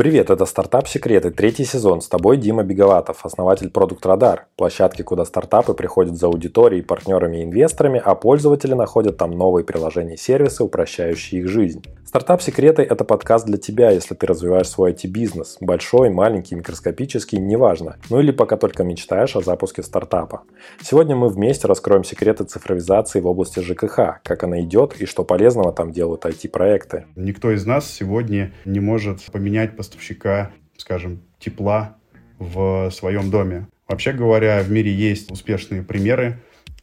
Привет, это «Стартап Секреты», третий сезон. С тобой Дима Беговатов, основатель Продукт Радар, площадки, куда стартапы приходят за аудиторией, партнерами и инвесторами, а пользователи находят там новые приложения и сервисы, упрощающие их жизнь. «Стартап Секреты» — это подкаст для тебя, если ты развиваешь свой IT-бизнес. Большой, маленький, микроскопический, неважно. Ну или пока только мечтаешь о запуске стартапа. Сегодня мы вместе раскроем секреты цифровизации в области ЖКХ, как она идет и что полезного там делают IT-проекты. Никто из нас сегодня не может поменять поставщика, скажем, тепла в своем доме. Вообще говоря, в мире есть успешные примеры,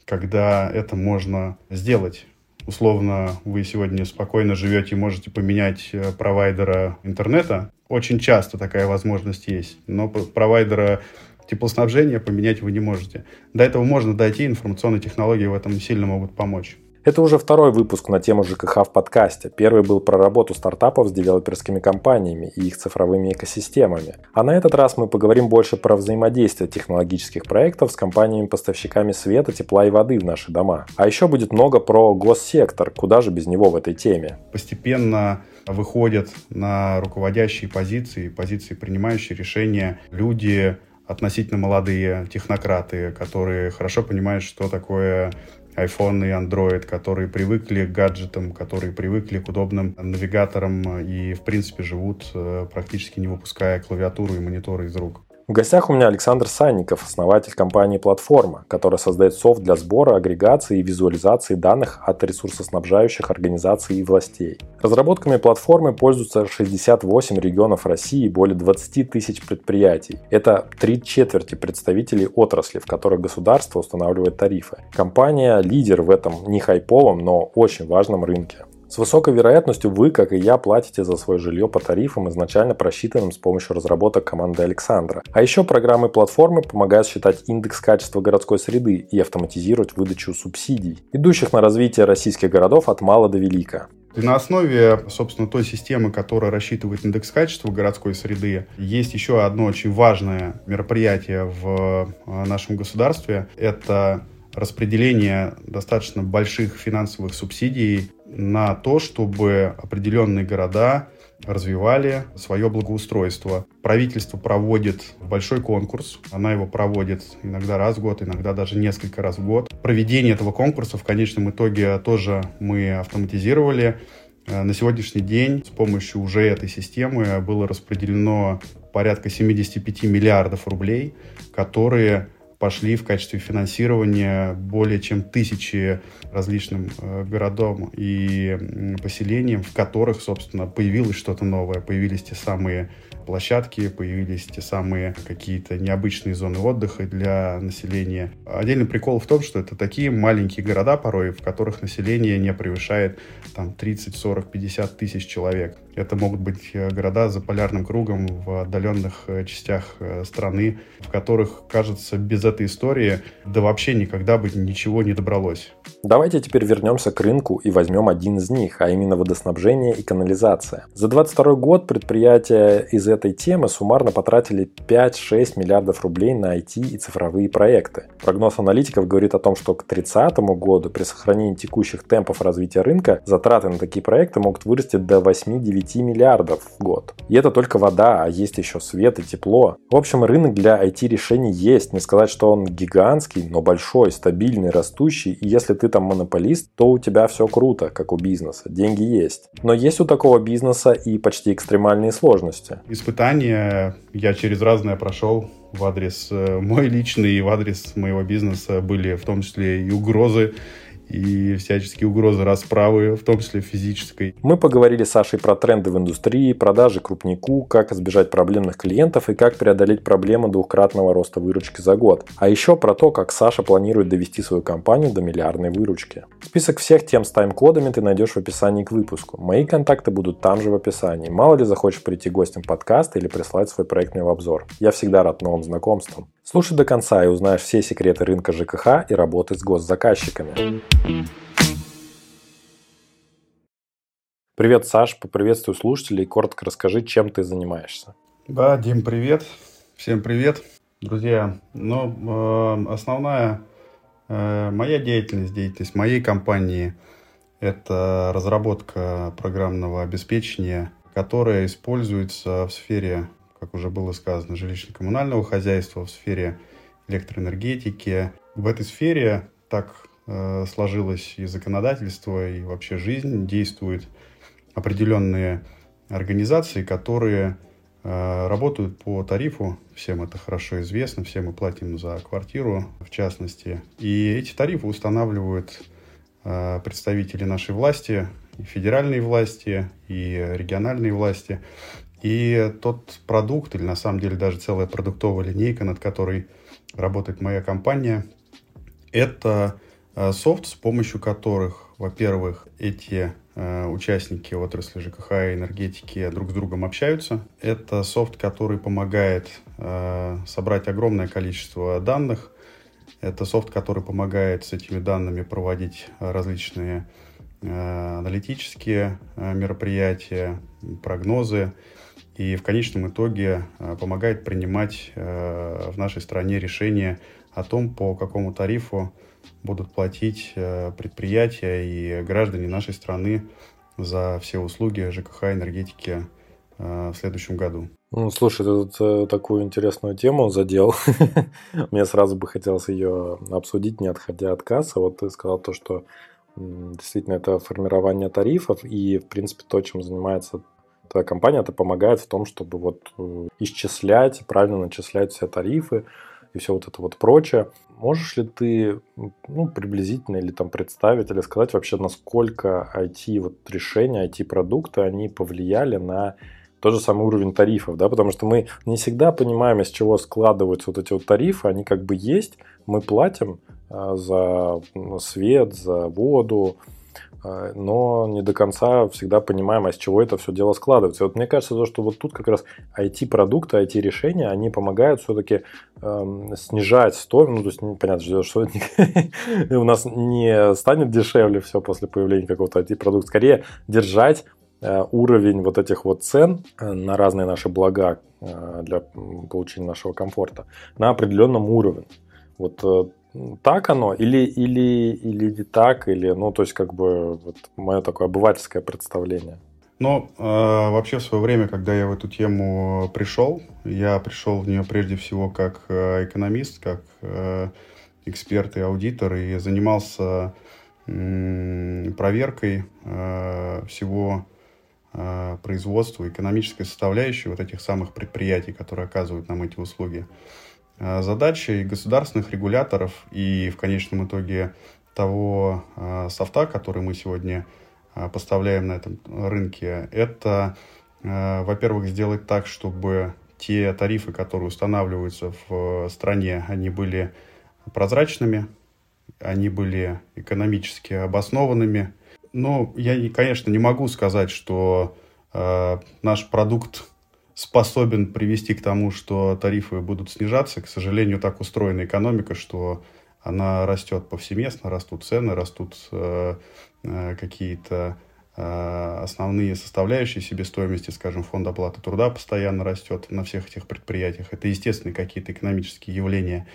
когда это можно сделать. Условно, вы сегодня спокойно живете и можете поменять э, провайдера интернета. Очень часто такая возможность есть. Но провайдера теплоснабжения поменять вы не можете. До этого можно дойти, информационные технологии в этом сильно могут помочь. Это уже второй выпуск на тему ЖКХ в подкасте. Первый был про работу стартапов с девелоперскими компаниями и их цифровыми экосистемами. А на этот раз мы поговорим больше про взаимодействие технологических проектов с компаниями-поставщиками света, тепла и воды в наши дома. А еще будет много про госсектор, куда же без него в этой теме. Постепенно выходят на руководящие позиции, позиции, принимающие решения люди, относительно молодые технократы, которые хорошо понимают, что такое iPhone и Android, которые привыкли к гаджетам, которые привыкли к удобным навигаторам и, в принципе, живут э, практически не выпуская клавиатуру и мониторы из рук. В гостях у меня Александр Санников, основатель компании «Платформа», которая создает софт для сбора, агрегации и визуализации данных от ресурсоснабжающих организаций и властей. Разработками платформы пользуются 68 регионов России и более 20 тысяч предприятий. Это три четверти представителей отрасли, в которой государство устанавливает тарифы. Компания – лидер в этом не хайповом, но очень важном рынке. С высокой вероятностью вы, как и я, платите за свое жилье по тарифам, изначально просчитанным с помощью разработок команды Александра. А еще программы платформы помогают считать индекс качества городской среды и автоматизировать выдачу субсидий, идущих на развитие российских городов от мала до велика. И на основе, собственно, той системы, которая рассчитывает индекс качества городской среды, есть еще одно очень важное мероприятие в э, нашем государстве. Это распределение достаточно больших финансовых субсидий на то, чтобы определенные города развивали свое благоустройство. Правительство проводит большой конкурс, она его проводит иногда раз в год, иногда даже несколько раз в год. Проведение этого конкурса в конечном итоге тоже мы автоматизировали. Э, на сегодняшний день с помощью уже этой системы было распределено порядка 75 миллиардов рублей, которые пошли в качестве финансирования более чем тысячи различным э, городам и поселениям, в которых, собственно, появилось что-то новое, появились те самые площадки, появились те самые какие-то необычные зоны отдыха для населения. Отдельный прикол в том, что это такие маленькие города порой, в которых население не превышает там 30, 40, 50 тысяч человек. Это могут быть э, города за полярным кругом в отдаленных э, частях э, страны, в которых, кажется, без этой истории да вообще никогда бы ничего не добралось. Давайте теперь вернемся к рынку и возьмем один из них, а именно водоснабжение и канализация. За 2022 год предприятия из этой темы суммарно потратили 5-6 миллиардов рублей на IT и цифровые проекты. Прогноз аналитиков говорит о том, что к 2030 году при сохранении текущих темпов развития рынка затраты на такие проекты могут вырасти до 8-9 миллиардов в год. И это только вода, а есть еще свет и тепло. В общем, рынок для IT-решений есть. Не сказать, что он гигантский, но большой, стабильный, растущий. И если ты там монополист, то у тебя все круто, как у бизнеса. Деньги есть. Но есть у такого бизнеса и почти экстремальные сложности. Испытания. Я через разное прошел в адрес э, мой личный и в адрес моего бизнеса. Были в том числе и угрозы, и всяческие угрозы расправы, в том числе физической. Мы поговорили с Сашей про тренды в индустрии, продажи крупнику, как избежать проблемных клиентов и как преодолеть проблему двухкратного роста выручки за год. А еще про то, как Саша планирует довести свою компанию до миллиардной выручки. Список всех тем с тайм-кодами ты найдешь в описании к выпуску. Мои контакты будут там же в описании. Мало ли захочешь прийти гостем подкаста или прислать свой проектный обзор. Я всегда рад новым знакомствам. Слушай до конца и узнаешь все секреты рынка ЖКХ и работы с госзаказчиками. Привет, Саш, поприветствую слушателей коротко расскажи, чем ты занимаешься. Да, Дим, привет. Всем привет. Друзья, ну, э, основная э, моя деятельность, деятельность моей компании – это разработка программного обеспечения, которая используется в сфере, как уже было сказано, жилищно-коммунального хозяйства, в сфере электроэнергетики. В этой сфере так сложилось и законодательство, и вообще жизнь. Действуют определенные организации, которые э, работают по тарифу. Всем это хорошо известно, все мы платим за квартиру, в частности. И эти тарифы устанавливают э, представители нашей власти, и федеральной власти, и региональной власти. И тот продукт, или на самом деле даже целая продуктовая линейка, над которой работает моя компания, это э, софт, с помощью которых, во-первых, эти э, участники отрасли ЖКХ и энергетики друг с другом общаются. Это софт, который помогает э, собрать огромное количество данных. Это софт, который помогает с этими данными проводить различные аналитические мероприятия, прогнозы, и в конечном итоге э, помогает принимать э, в нашей стране решения о том, по какому тарифу будут платить э, предприятия и граждане нашей страны за все услуги ЖКХ энергетики в следующем году. Ну, слушай, ты тут такую интересную тему задел. Мне сразу бы хотелось ее обсудить, не отходя от кассы. Вот ты сказал то, что действительно это формирование тарифов и, в принципе, то, чем занимается твоя компания это помогает в том, чтобы вот э, исчислять, правильно начислять все тарифы и все вот это вот прочее. Можешь ли ты ну, приблизительно или там представить, или сказать вообще, насколько IT вот решения, IT-продукты, они повлияли на тот же самый уровень тарифов, да, потому что мы не всегда понимаем, из чего складываются вот эти вот тарифы, они как бы есть, мы платим э, за свет, за воду, а, но не до конца всегда понимаем, а с чего это все дело складывается. И вот мне кажется, то, что вот тут как раз IT-продукты, IT-решения, они помогают все-таки эм, снижать стоимость, ну, то есть понятно, что у нас не станет дешевле все после появления какого-то IT-продукта, скорее держать э, уровень вот этих вот цен э, на разные наши блага э, для получения нашего комфорта на определенном уровне. Вот так оно или, или, или не так, или, ну, то есть, как бы, вот мое такое обывательское представление. Ну, э, вообще в свое время, когда я в эту тему пришел, я пришел в нее прежде всего как э, экономист, как э, эксперт и аудитор, и занимался э, проверкой э, всего э, производства, экономической составляющей вот этих самых предприятий, которые оказывают нам эти услуги. Э, задачей государственных регуляторов и в конечном итоге того э, софта, который мы сегодня э, поставляем на этом рынке, это, во-первых, сделать так, чтобы те тарифы, которые устанавливаются в стране, они были прозрачными, они были экономически обоснованными. Но я, конечно, не могу сказать, что наш продукт способен привести к тому, что тарифы будут снижаться. К сожалению, так устроена экономика, что она растет повсеместно, растут цены, растут э, э, какие-то э, основные составляющие себестоимости, скажем, фонд оплаты труда постоянно растет на всех этих предприятиях. Это естественные какие-то экономические явления.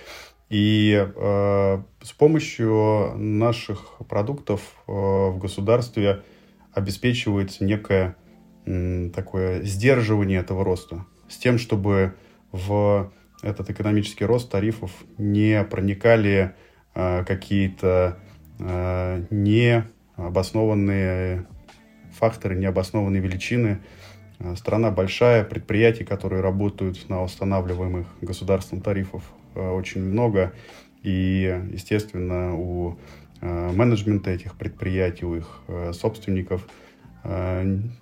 И э, с помощью наших продуктов э, в государстве обеспечивается некая такое сдерживание этого роста, с тем, чтобы в этот экономический рост тарифов не проникали э, какие-то э, необоснованные факторы, необоснованные величины. Э, страна большая, предприятий, которые работают на устанавливаемых государством тарифов, очень много. И, естественно, у менеджмента этих предприятий, у их собственников –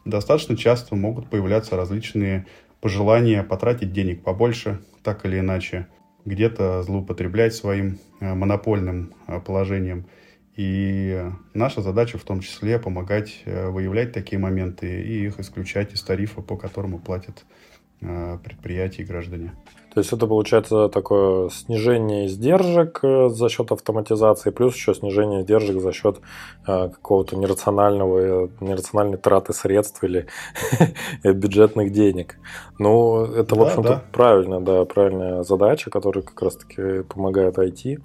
достаточно часто могут появляться различные пожелания потратить денег побольше, так или иначе, где-то злоупотреблять своим э, монопольным э, положением. И наша задача в том числе помогать выявлять такие моменты и их исключать из тарифа, по которому платят предприятия и граждане. То есть это получается такое снижение издержек э, за счет автоматизации, плюс еще снижение издержек за счет э, какого-то нерационального, нерациональной траты средств или бюджетных денег. Ну, это, в общем-то, да. правильно, да, правильная задача, которая как раз-таки помогает IT.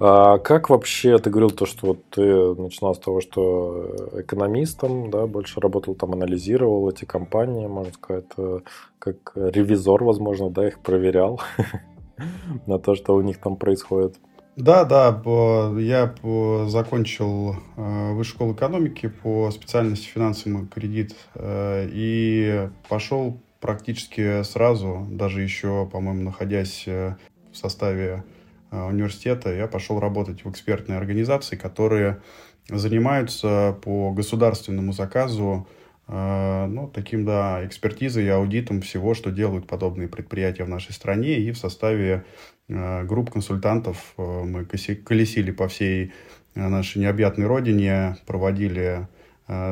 А как вообще, ты говорил то, что вот ты начинал с того, что экономистом, да, больше работал там, анализировал эти компании, можно сказать, э, как ревизор, возможно, да, их проверял на то, что у них там происходит. Да, да, я закончил э, высшую школу экономики по специальности финансовый кредит э, и пошел практически сразу, даже еще, по-моему, находясь э, в составе университета, я пошел работать в экспертные организации, которые занимаются по государственному заказу ну, таким, да, экспертизой и аудитом всего, что делают подобные предприятия в нашей стране. И в составе Э, групп консультантов э, мы колесили по всей э, нашей необъятной родине, проводили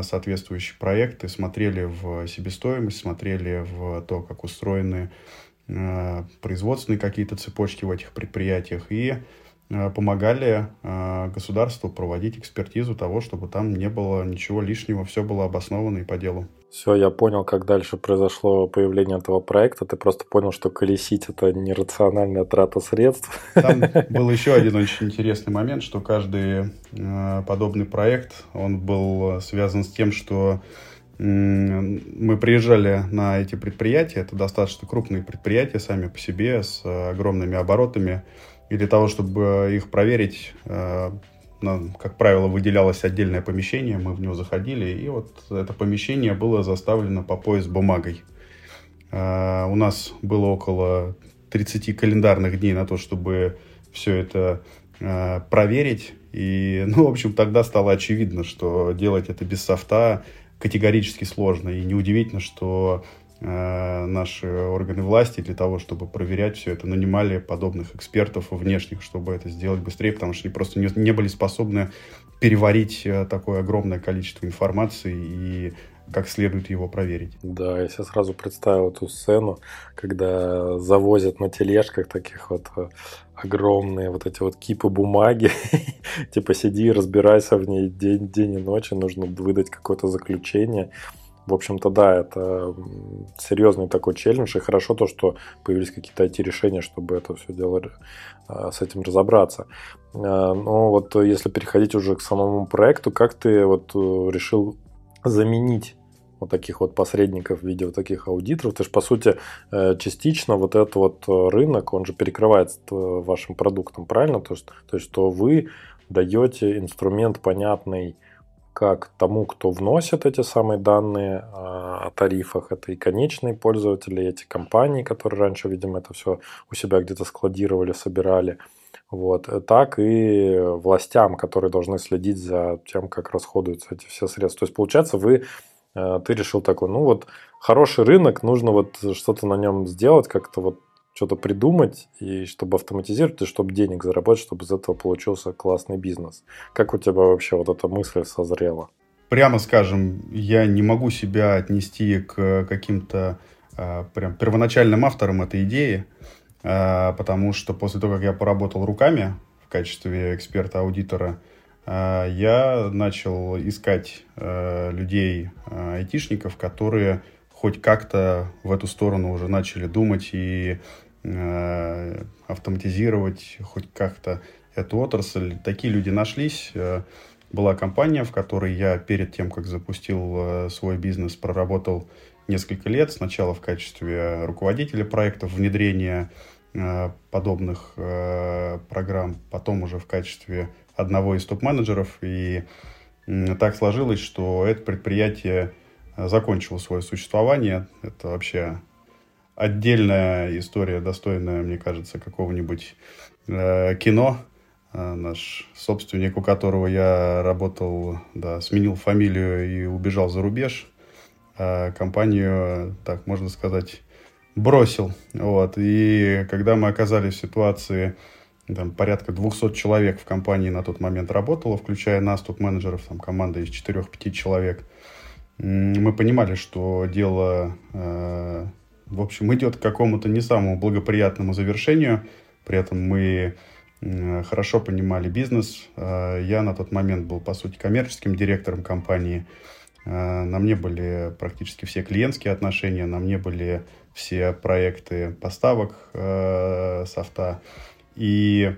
соответствующие проекты, смотрели в себестоимость, смотрели в то, как устроены производственные какие-то цепочки в этих предприятиях и помогали государству проводить экспертизу того, чтобы там не было ничего лишнего, все было обосновано и по делу. Все, я понял, как дальше произошло появление этого проекта. Ты просто понял, что колесить это нерациональная трата средств. Там был еще один очень интересный момент, что каждый э, подобный проект, он был связан с тем, что мы приезжали на эти предприятия, это достаточно крупные предприятия сами по себе, с огромными оборотами, и для того, чтобы их проверить, э, нам, как правило, выделялось отдельное помещение, мы в него заходили, и вот это помещение было заставлено по пояс бумагой. А, у нас было около 30 календарных дней на то, чтобы все это проверить. И, ну, в общем, тогда стало очевидно, что делать это без софта категорически сложно. И неудивительно, что Э, наши органы власти для того, чтобы проверять все это, нанимали подобных экспертов внешних, чтобы это сделать быстрее, потому что они просто не, не были способны переварить э, такое огромное количество информации и как следует его проверить. Да, я себе сразу представил эту сцену, когда завозят на тележках таких вот э, огромные вот эти вот кипы бумаги, типа сиди, разбирайся в ней день, день и ночь, нужно выдать какое-то заключение. В общем-то, да, это серьезный такой челлендж, и хорошо то, что появились какие-то IT-решения, чтобы это все дело а, с этим разобраться. А, но вот если переходить уже к самому проекту, как ты вот э, решил заменить вот таких вот посредников в виде вот таких аудиторов. То есть, по сути, э, частично вот этот вот рынок, он же перекрывается вашим продуктом, правильно? То есть, то есть что вы даете инструмент понятный как тому, кто вносит эти самые данные а, о тарифах, это и конечные пользователи, и эти компании, которые раньше, видимо, это все у себя где-то складировали, собирали, вот, так и властям, которые должны следить за тем, как расходуются эти все средства. То есть, получается, вы, э, ты решил такой, ну вот, хороший рынок, нужно вот что-то на нем сделать, как-то вот что-то придумать, и чтобы автоматизировать, и чтобы денег заработать, чтобы из этого получился классный бизнес. Как у тебя вообще вот эта мысль созрела? Прямо скажем, я не могу себя отнести к каким-то э, прям первоначальным авторам этой идеи, э, потому что после того, как я поработал руками в качестве эксперта-аудитора, э, я начал искать э, людей, э, айтишников, которые хоть как-то в эту сторону уже начали думать и Э, автоматизировать хоть как-то эту отрасль. Такие люди нашлись. Э, была компания, в которой я перед тем, как запустил э, свой бизнес, проработал несколько лет. Сначала в качестве руководителя проектов внедрения подобных программ, потом уже в качестве одного из топ-менеджеров. И так сложилось, что это предприятие закончило свое существование. Это вообще отдельная история, достойная, мне кажется, какого-нибудь э, кино. Э, наш собственник, у которого я работал, да, сменил фамилию и убежал за рубеж. А компанию, так можно сказать, бросил. Вот. И когда мы оказались в ситуации, там порядка 200 человек в компании на тот момент работало, включая нас, тут менеджеров, там команда из 4-5 человек, мы понимали, что дело э, в общем, идет к какому-то не самому благоприятному завершению. При этом мы хорошо понимали бизнес. А, я на тот момент был, по сути, коммерческим директором компании. А, на мне были практически все клиентские отношения, на мне были все проекты поставок софта. И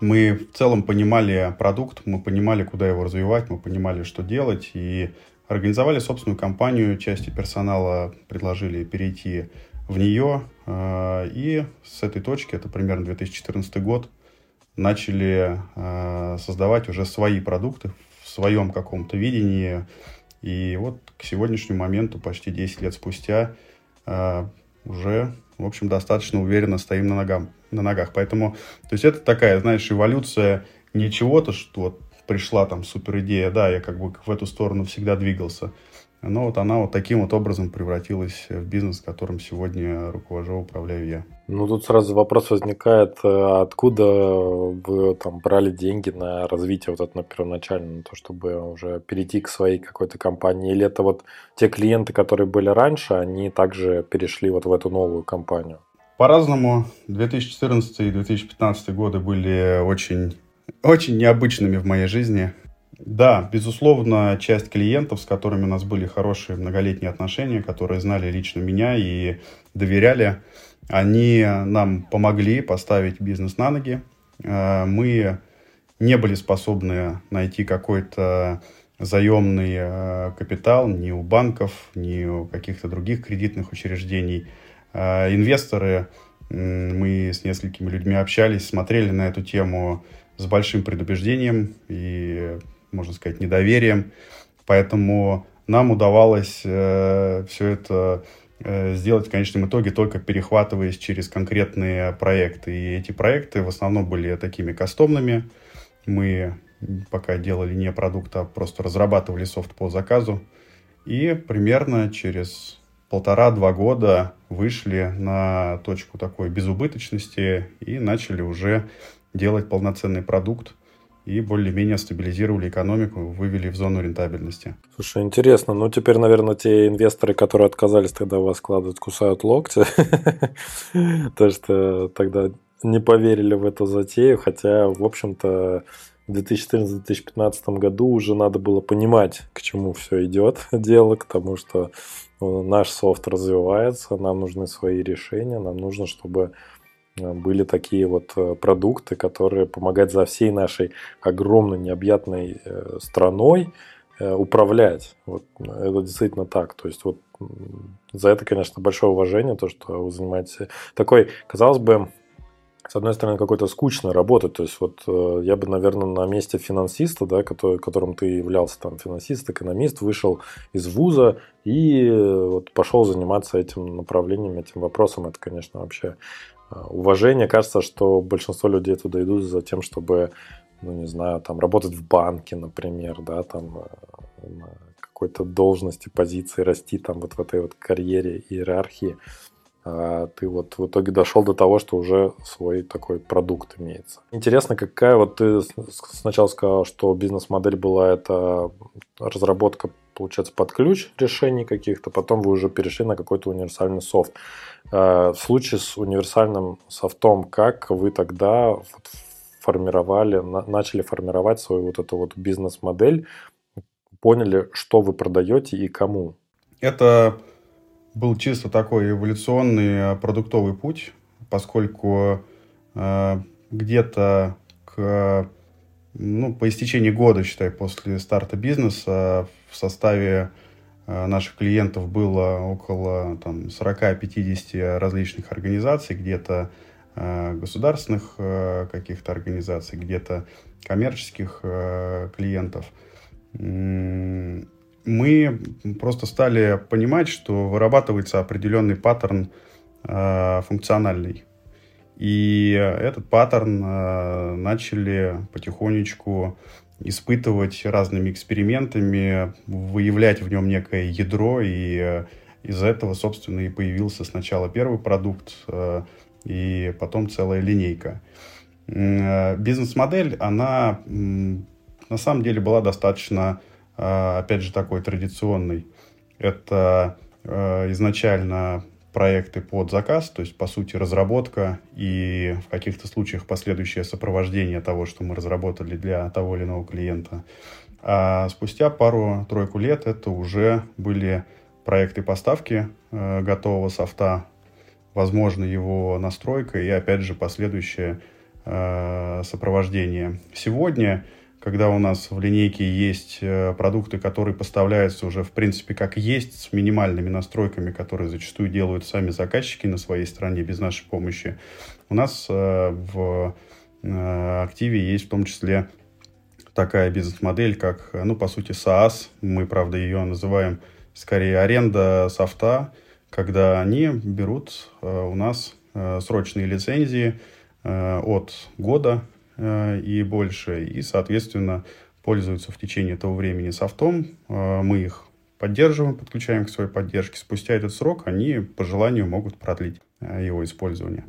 мы в целом понимали продукт, мы понимали, куда его развивать, мы понимали, что делать, и организовали собственную компанию, части персонала предложили перейти в нее, э, и с этой точки, это примерно 2014 год, начали э, создавать уже свои продукты в своем каком-то видении, и вот к сегодняшнему моменту, почти 10 лет спустя, э, уже, в общем, достаточно уверенно стоим на, ногам, на ногах. Поэтому, то есть это такая, знаешь, эволюция не чего-то, что вот пришла там супер идея, да, я как бы в эту сторону всегда двигался. Но вот она вот таким вот образом превратилась в бизнес, которым сегодня руковожу, управляю я. Ну, тут сразу вопрос возникает, э, откуда вы там брали деньги на развитие вот это на первоначально, на то, чтобы уже перейти к своей какой-то компании? Или это вот те клиенты, которые были раньше, они также перешли вот в эту новую компанию? По-разному. 2014 и 2015 годы были очень, очень необычными в моей жизни. Да, безусловно, часть клиентов, с которыми у нас были хорошие многолетние отношения, которые знали лично меня и доверяли, они нам помогли поставить бизнес на ноги. Э, мы не были способны найти какой-то заемный э, капитал ни у банков, ни у каких-то других кредитных учреждений. Э, инвесторы, мы с несколькими людьми общались, смотрели на эту тему с большим предубеждением и можно сказать, недоверием. Поэтому нам удавалось э, все это э, сделать в конечном итоге только перехватываясь через конкретные проекты. И эти проекты в основном были такими кастомными. Мы пока делали не продукт, а просто разрабатывали софт по заказу. И примерно через полтора-два года вышли на точку такой безубыточности и начали уже делать полноценный продукт, и более-менее стабилизировали экономику, вывели в зону рентабельности. Слушай, интересно. Ну, теперь, наверное, те инвесторы, которые отказались тогда вас складывать, кусают локти. То, что тогда не поверили в эту затею, хотя, в общем-то, в 2014-2015 году уже надо было понимать, к чему все идет дело, к тому, что наш софт развивается, нам нужны свои решения, нам нужно, чтобы Э, были такие вот э, продукты, которые помогают за всей нашей огромной необъятной э, страной управлять. Вот это действительно так. То есть вот за это, конечно, большое уважение, то, что вы занимаетесь такой, казалось бы, с одной стороны, какой-то скучной работы. То есть, вот я бы, наверное, на месте финансиста, да, который, которым ты являлся там финансист, экономист, вышел из вуза и вот пошел заниматься этим направлением, этим вопросом. Это, конечно, вообще а, уважение. Кажется, что большинство людей туда идут за тем, чтобы, ну, не знаю, там работать в банке, например, да, там э, какой-то должности, позиции, расти там вот в этой вот карьере, иерархии. А ты вот в итоге дошел до того, что уже свой такой продукт имеется. Интересно, какая вот ты сначала сказал, что бизнес-модель была это разработка получается, под ключ решений каких-то, потом вы уже перешли на какой-то универсальный софт. Э, в случае с универсальным софтом, как вы тогда формировали, начали формировать свою вот эту вот бизнес-модель, поняли, что вы продаете и кому? Это был чисто такой эволюционный э, продуктовый путь, поскольку э, где-то к ну, по истечении года, считай, после старта бизнеса в составе э, наших клиентов было около там, 40-50 различных организаций, где-то э, государственных каких-то организаций, где-то коммерческих клиентов. Мы просто стали понимать, что вырабатывается определенный паттерн функциональный. И этот паттерн начали потихонечку испытывать разными экспериментами, выявлять в нем некое ядро, и э, из этого, собственно, и появился сначала первый продукт, э, и потом целая линейка. Э, бизнес-модель, она на самом деле была достаточно, опять же, такой традиционной. Это изначально проекты под заказ, то есть, по сути, разработка и в каких-то случаях последующее сопровождение того, что мы разработали для того или иного клиента. А спустя пару-тройку лет это уже были проекты поставки э, готового софта, возможно, его настройка и, опять же, последующее сопровождения. Сегодня когда у нас в линейке есть продукты, которые поставляются уже, в принципе, как есть, с минимальными настройками, которые зачастую делают сами заказчики на своей стороне без нашей помощи, у нас в активе есть в том числе такая бизнес-модель, как, ну, по сути, SaaS. Мы, правда, ее называем скорее аренда софта, когда они берут э, у нас э, срочные лицензии э, от года и больше, и, соответственно, пользуются в течение этого времени софтом. Мы их поддерживаем, подключаем к своей поддержке. Спустя этот срок они по желанию могут продлить его использование.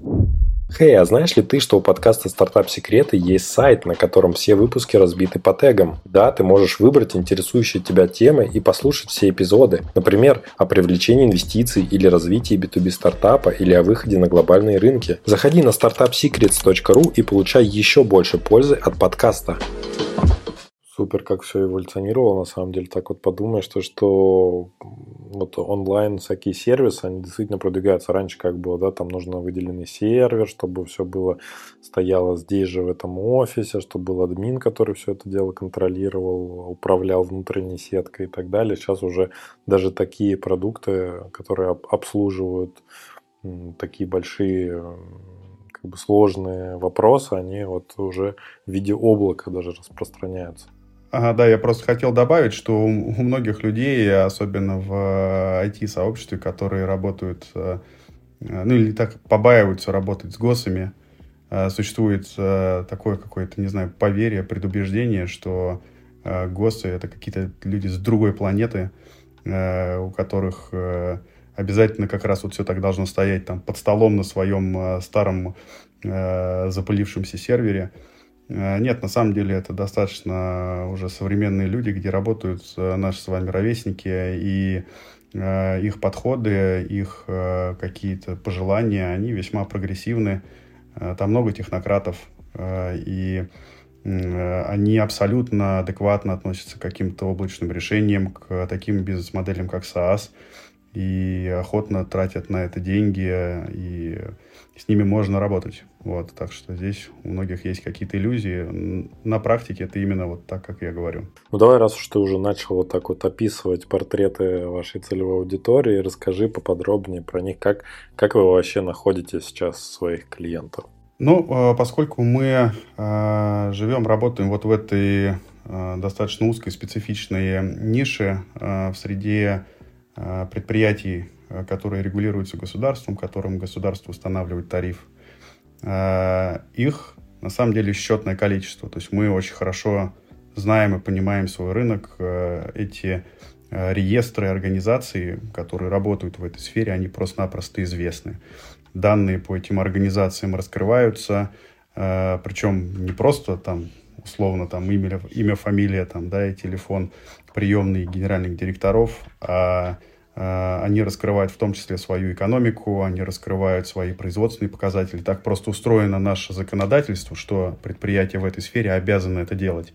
Хей, hey, а знаешь ли ты, что у подкаста «Стартап Секреты» есть сайт, на котором все выпуски разбиты по тегам? Да, ты можешь выбрать интересующие тебя темы и послушать все эпизоды. Например, о привлечении инвестиций или развитии B2B стартапа или о выходе на глобальные рынки. Заходи на startupsecrets.ru и получай еще больше пользы от подкаста супер, как все эволюционировало, на самом деле. Так вот подумаешь, что, что вот онлайн всякие сервисы, они действительно продвигаются. Раньше как было, да, там нужно выделенный сервер, чтобы все было, стояло здесь же в этом офисе, чтобы был админ, который все это дело контролировал, управлял внутренней сеткой и так далее. Сейчас уже даже такие продукты, которые обслуживают такие большие как бы сложные вопросы, они вот уже в виде облака даже распространяются. Ага, да, я просто хотел добавить, что у, у многих людей, особенно в IT-сообществе, которые работают, э, ну или так побаиваются работать с ГОСами, э, существует э, такое какое-то, не знаю, поверье, предубеждение, что ГОСы — это какие-то люди с другой планеты, у которых обязательно как раз вот все так должно стоять там под столом на своем старом запылившемся сервере. Э, нет, на самом деле это достаточно уже современные люди, где работают наши с вами ровесники, и э, их подходы, их э, какие-то пожелания, они весьма прогрессивны. Там много технократов, и они абсолютно адекватно относятся к каким-то облачным решениям, к таким бизнес-моделям, как SaaS, и охотно тратят на это деньги, и с ними можно работать. Вот, так что здесь у многих есть какие-то иллюзии. На практике это именно вот так, как я говорю. Ну давай, раз уж ты уже начал вот так вот описывать портреты вашей целевой аудитории, расскажи поподробнее про них, как, как вы вообще находите сейчас своих клиентов. Ну, а, поскольку мы а, живем, работаем вот в этой а, достаточно узкой специфичной нише в среде предприятий которые регулируются государством, которым государство устанавливает тариф, их на самом деле счетное количество. То есть мы очень хорошо знаем и понимаем свой рынок. Э, эти реестры организаций, которые работают в этой сфере, они просто-напросто известны. Данные по этим организациям раскрываются, причем не просто там условно там имя, имя фамилия там, да, и телефон приемных генеральных директоров, а Э, они раскрывают в том числе свою экономику, они раскрывают свои производственные показатели. Так просто устроено наше законодательство, что предприятия в этой сфере обязаны это делать.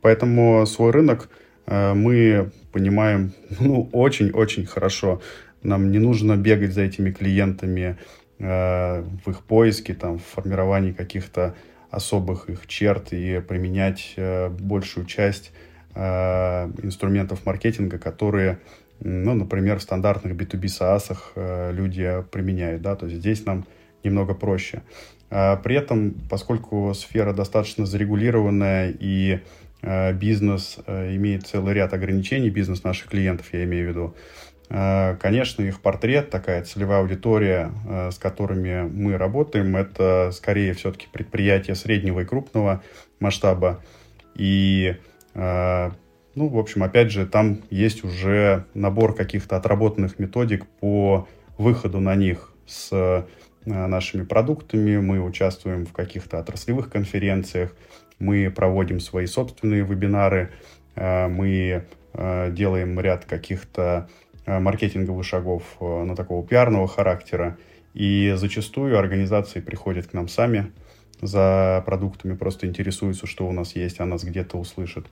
Поэтому свой рынок э, мы понимаем ну, очень-очень хорошо. Нам не нужно бегать за этими клиентами э, в их поиске, там, в формировании каких-то особых их черт и применять большую часть инструментов маркетинга, которые ну, например, в стандартных B2B SaaS э, люди применяют, да, то есть здесь нам немного проще. А при этом, поскольку сфера достаточно зарегулированная и э, бизнес э, имеет целый ряд ограничений, бизнес наших клиентов, я имею в виду, конечно, их портрет, такая целевая аудитория, с которыми мы работаем, это скорее все-таки предприятия среднего и крупного масштаба. И ну, в общем, опять же, там есть уже набор каких-то отработанных методик по выходу на них с э, нашими продуктами. Мы участвуем в каких-то отраслевых конференциях, мы проводим свои собственные вебинары, э, мы э, делаем ряд каких-то маркетинговых шагов на такого пиарного характера. И зачастую организации приходят к нам сами, за продуктами, просто интересуются, что у нас есть, а нас где-то услышат.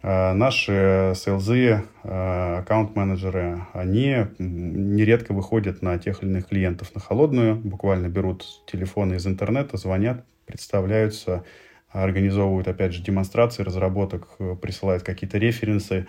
А наши селзы, а, аккаунт-менеджеры, они нередко выходят на тех или иных клиентов на холодную, буквально берут телефоны из интернета, звонят, представляются, организовывают, опять же, демонстрации разработок, присылают какие-то референсы,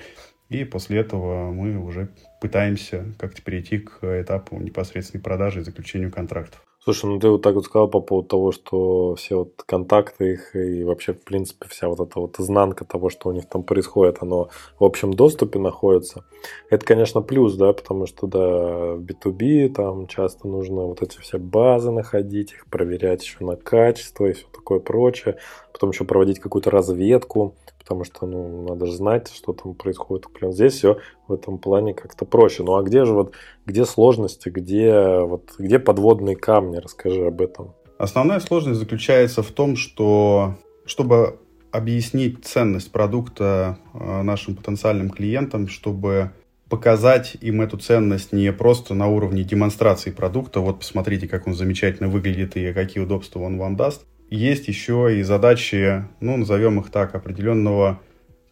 и после этого мы уже пытаемся как-то перейти к этапу непосредственной продажи и заключению контрактов. Слушай, ну ты вот так вот сказал по поводу того, что все вот контакты их и вообще, в принципе, вся вот эта вот изнанка того, что у них там происходит, оно в общем доступе находится. Это, конечно, плюс, да, потому что, да, B2B там часто нужно вот эти все базы находить, их проверять еще на качество и все такое прочее. Потом еще проводить какую-то разведку потому что, ну, надо же знать, что там происходит. Прям здесь все в этом плане как-то проще. Ну, а где же вот, где сложности, где, вот, где подводные камни? Расскажи об этом. Основная сложность заключается в том, что чтобы объяснить ценность продукта э, нашим потенциальным клиентам, чтобы показать им эту ценность не просто на уровне демонстрации продукта, вот посмотрите, как он замечательно выглядит и какие удобства он вам даст, есть еще и задачи, ну, назовем их так, определенного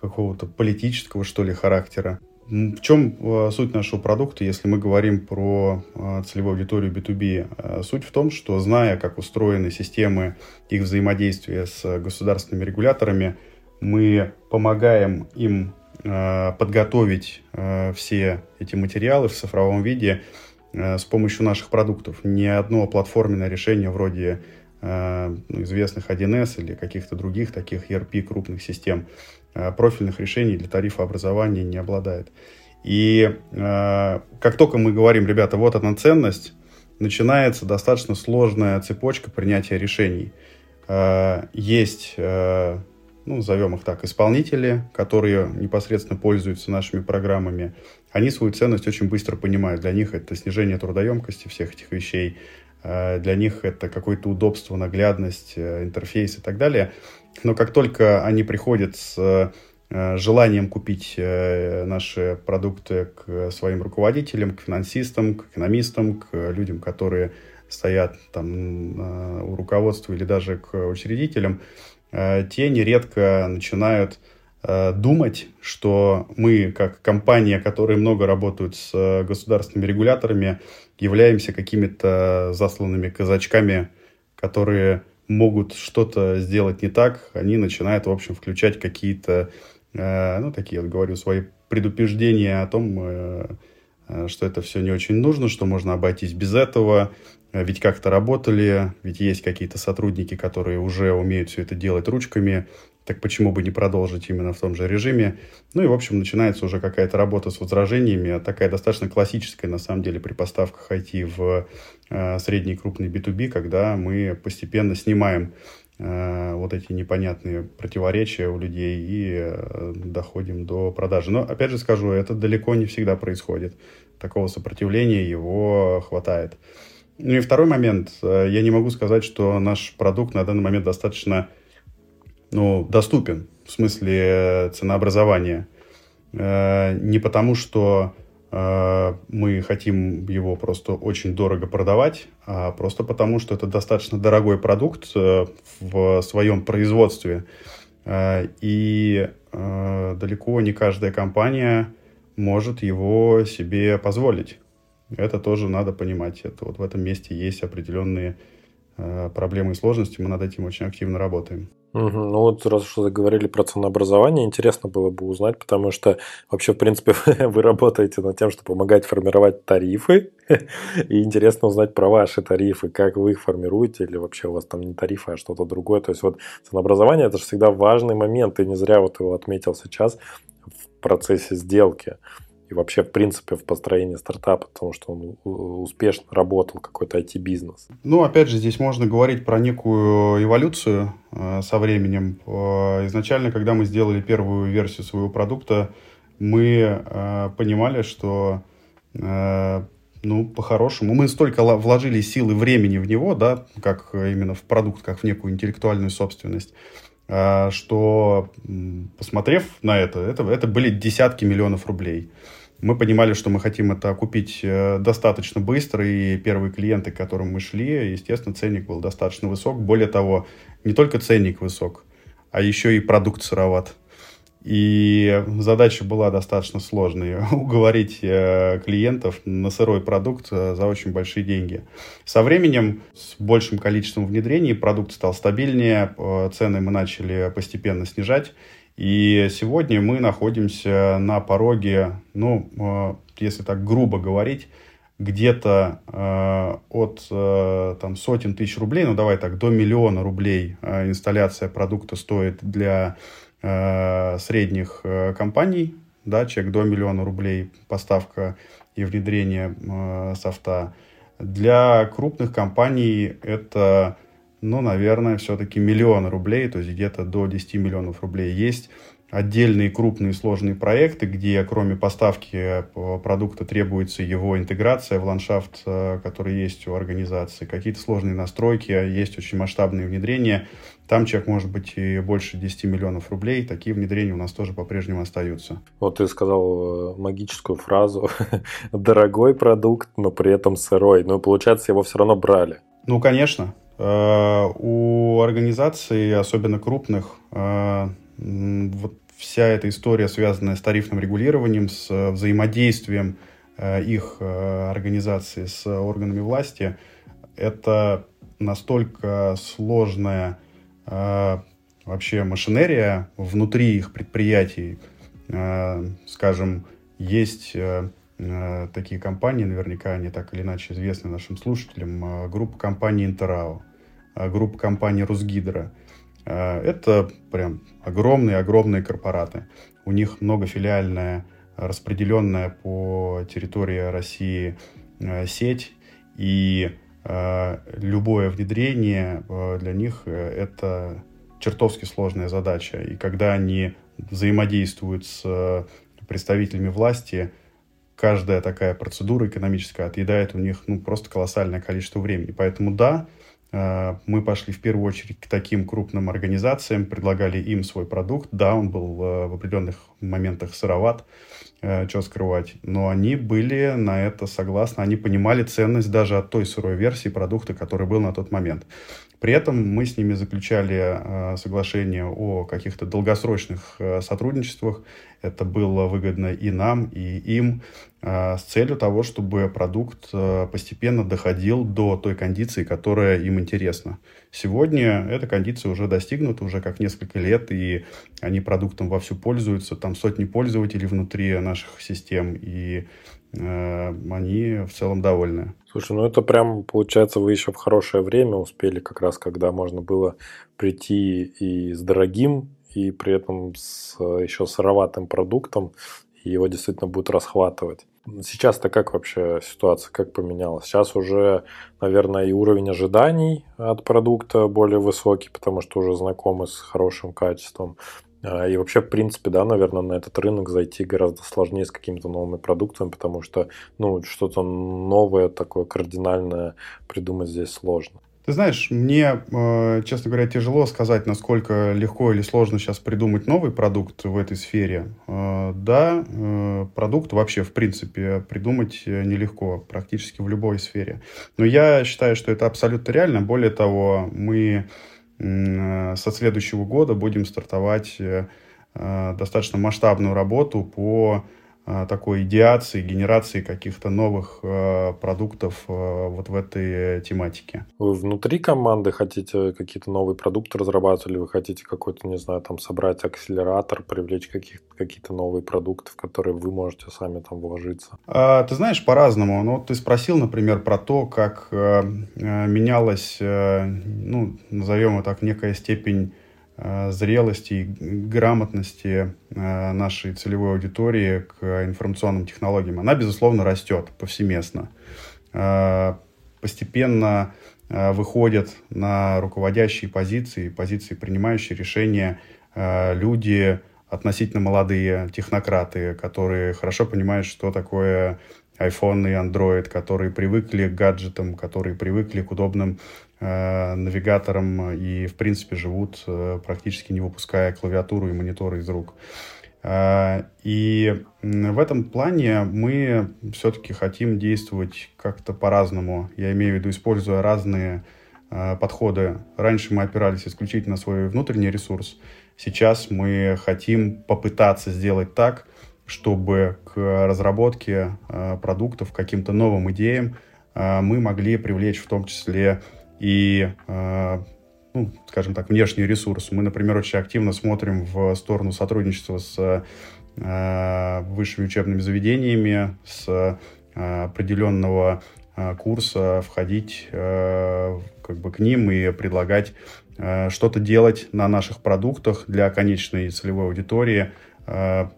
какого-то политического, что ли, характера. В чем э, суть нашего продукта, если мы говорим про э, целевую аудиторию B2B? Э, суть в том, что зная, как устроены системы их взаимодействия с государственными регуляторами, мы помогаем им подготовить все эти материалы в цифровом виде с помощью наших продуктов. Ни одно платформенное решение вроде известных 1С или каких-то других таких ERP крупных систем, э, профильных решений для тарифа образования не обладает. И э, как только мы говорим, ребята, вот одна ценность, начинается достаточно сложная цепочка принятия решений. Есть, ну, назовем их так, исполнители, которые непосредственно пользуются нашими программами. Они свою ценность очень быстро понимают. Для них это снижение трудоемкости всех этих вещей, Э, для них это какое-то удобство, наглядность, э, интерфейс и так далее. Но как только они приходят с э, желанием купить наши продукты к своим руководителям, к финансистам, к экономистам, к людям, которые стоят там у руководства или даже к учредителям, те нередко начинают думать, что мы, как компания, которая много работает с государственными регуляторами, являемся какими-то засланными казачками, которые могут что-то сделать не так, они начинают, в общем, включать какие-то, э, ну, такие, вот говорю, свои предупреждения о том, э, э, что это все не очень нужно, что можно обойтись без этого, ведь как-то работали, ведь есть какие-то сотрудники, которые уже умеют все это делать ручками, так почему бы не продолжить именно в том же режиме? Ну и, в общем, начинается уже какая-то работа с возражениями, такая достаточно классическая, на самом деле, при поставках IT в э, средний и крупный B2B, когда мы постепенно снимаем э, вот эти непонятные противоречия у людей и э, доходим до продажи. Но, опять же скажу, это далеко не всегда происходит. Такого сопротивления его хватает. Ну и второй момент. Э, я не могу сказать, что наш продукт на данный момент достаточно ну, доступен в смысле э, ценообразования. Э, не потому, что э, мы хотим его просто очень дорого продавать, а просто потому, что это достаточно дорогой продукт в своем производстве. И далеко не каждая компания может его себе позволить. Это тоже надо понимать. Это вот в этом месте есть определенные проблемы и сложности. Мы над этим очень активно работаем. Угу. Ну вот раз что заговорили про ценообразование, интересно было бы узнать, потому что вообще, в принципе, вы работаете над тем, что помогать формировать тарифы, и интересно узнать про ваши тарифы, как вы их формируете, или вообще у вас там не тарифы, а что-то другое. То есть вот ценообразование – это же всегда важный момент, и не зря вот его отметил сейчас в процессе сделки и вообще, в принципе, в построении стартапа, потому что он успешно работал, какой-то IT-бизнес? Ну, опять же, здесь можно говорить про некую эволюцию э, со временем. Э, изначально, когда мы сделали первую версию своего продукта, мы э, понимали, что э, ну, по-хорошему, мы столько вложили сил и времени в него, да, как именно в продукт, как в некую интеллектуальную собственность, э, что, посмотрев на это, это, это были десятки миллионов рублей. Мы понимали, что мы хотим это купить э, достаточно быстро, и первые клиенты, к которым мы шли, естественно, ценник был достаточно высок. Более того, не только ценник высок, а еще и продукт сыроват. И задача была достаточно сложной – уговорить э, клиентов на сырой продукт э, за очень большие деньги. Со временем, с большим количеством внедрений, продукт стал стабильнее, цены мы начали постепенно снижать. И сегодня мы находимся на пороге, ну, если так грубо говорить, где-то э, от э, там, сотен тысяч рублей, ну давай так, до миллиона рублей э, инсталляция продукта стоит для э, средних э, компаний, да, чек до миллиона рублей поставка и внедрение э, софта. Для крупных компаний это, ну, наверное, все-таки миллион рублей, то есть где-то до 10 миллионов рублей есть отдельные крупные сложные проекты, где кроме поставки э, продукта требуется его интеграция в ландшафт, э, который есть у организации, какие-то сложные настройки, а есть очень масштабные внедрения. Там чек может быть и больше 10 миллионов рублей. Такие внедрения у нас тоже по-прежнему остаются. Вот ты сказал э, магическую фразу «дорогой продукт, но при этом сырой». Но получается, его все равно брали. Ну, конечно. У организаций, особенно крупных, вот вся эта история, связанная с тарифным регулированием, с э, взаимодействием э, их э, организации с органами власти, это настолько сложная вообще машинерия внутри их предприятий. Скажем, есть такие компании, наверняка они так или иначе известны нашим слушателям, группа компаний Интерао, группа компаний Русгидро – Э, это прям огромные-огромные корпораты. У них многофилиальная, распределенная по территории России э, сеть, и э, любое внедрение для них это чертовски сложная задача. И когда они взаимодействуют с представителями власти, каждая такая процедура экономическая отъедает у них ну, просто колоссальное количество времени. Поэтому да, Э, мы пошли в первую очередь к таким крупным организациям, предлагали им свой продукт. Да, он был э, в определенных моментах сыроват, э, что скрывать, но они были на это согласны, они понимали ценность даже от той сырой версии продукта, который был на тот момент. При этом мы с ними заключали соглашение о каких-то долгосрочных сотрудничествах. Это было выгодно и нам, и им. А, с целью того, чтобы продукт постепенно доходил до той кондиции, которая им интересна. Сегодня эта кондиция уже достигнута, уже как несколько лет, и они продуктом вовсю пользуются, там сотни пользователей внутри наших систем, и э, они в целом довольны. Слушай, ну это прям, получается, вы еще в хорошее время успели, как раз когда можно было прийти и с дорогим, и при этом с еще сыроватым продуктом, и его действительно будут расхватывать. Сейчас-то как вообще ситуация, как поменялась? Сейчас уже, наверное, и уровень ожиданий от продукта более высокий, потому что уже знакомы с хорошим качеством. А, и вообще, в принципе, да, наверное, на этот рынок зайти гораздо сложнее с какими-то новыми продуктами, потому что, ну, что-то новое, такое кардинальное придумать здесь сложно. Ты знаешь, мне, э, честно говоря, тяжело сказать, насколько легко или сложно сейчас придумать новый продукт в этой сфере. Э, да, э, продукт вообще, в принципе, придумать нелегко, практически в любой сфере. Но я считаю, что это абсолютно реально. Более того, мы со следующего года будем стартовать достаточно масштабную работу по такой идеации, генерации каких-то новых э, продуктов э, вот в этой тематике. Вы внутри команды хотите какие-то новые продукты разрабатывать, или вы хотите какой-то, не знаю, там собрать акселератор, привлечь каких- какие-то новые продукты, в которые вы можете сами там вложиться? А, ты знаешь, по-разному. Ну, ты спросил, например, про то, как э, менялась, ну, назовем это так, некая степень зрелости и грамотности э, нашей целевой аудитории к информационным технологиям, она, безусловно, растет повсеместно. Э, постепенно выходят на руководящие позиции, позиции, принимающие решения, люди относительно молодые, технократы, которые хорошо понимают, что такое iPhone и Android, которые привыкли к гаджетам, которые привыкли к удобным э, навигаторам и, в принципе, живут э, практически не выпуская клавиатуру и мониторы из рук. Э, и в этом плане мы все-таки хотим действовать как-то по-разному. Я имею в виду, используя разные подходы. Раньше мы опирались исключительно на свой внутренний ресурс. Сейчас мы хотим попытаться сделать так, чтобы к разработке продуктов, к каким-то новым идеям мы могли привлечь в том числе и ну, скажем так, внешний ресурс. Мы, например, очень активно смотрим в сторону сотрудничества с э, высшими учебными заведениями, с э, определенного э, курса входить э, как бы к ним и предлагать э, что-то делать на наших продуктах для конечной целевой аудитории, э,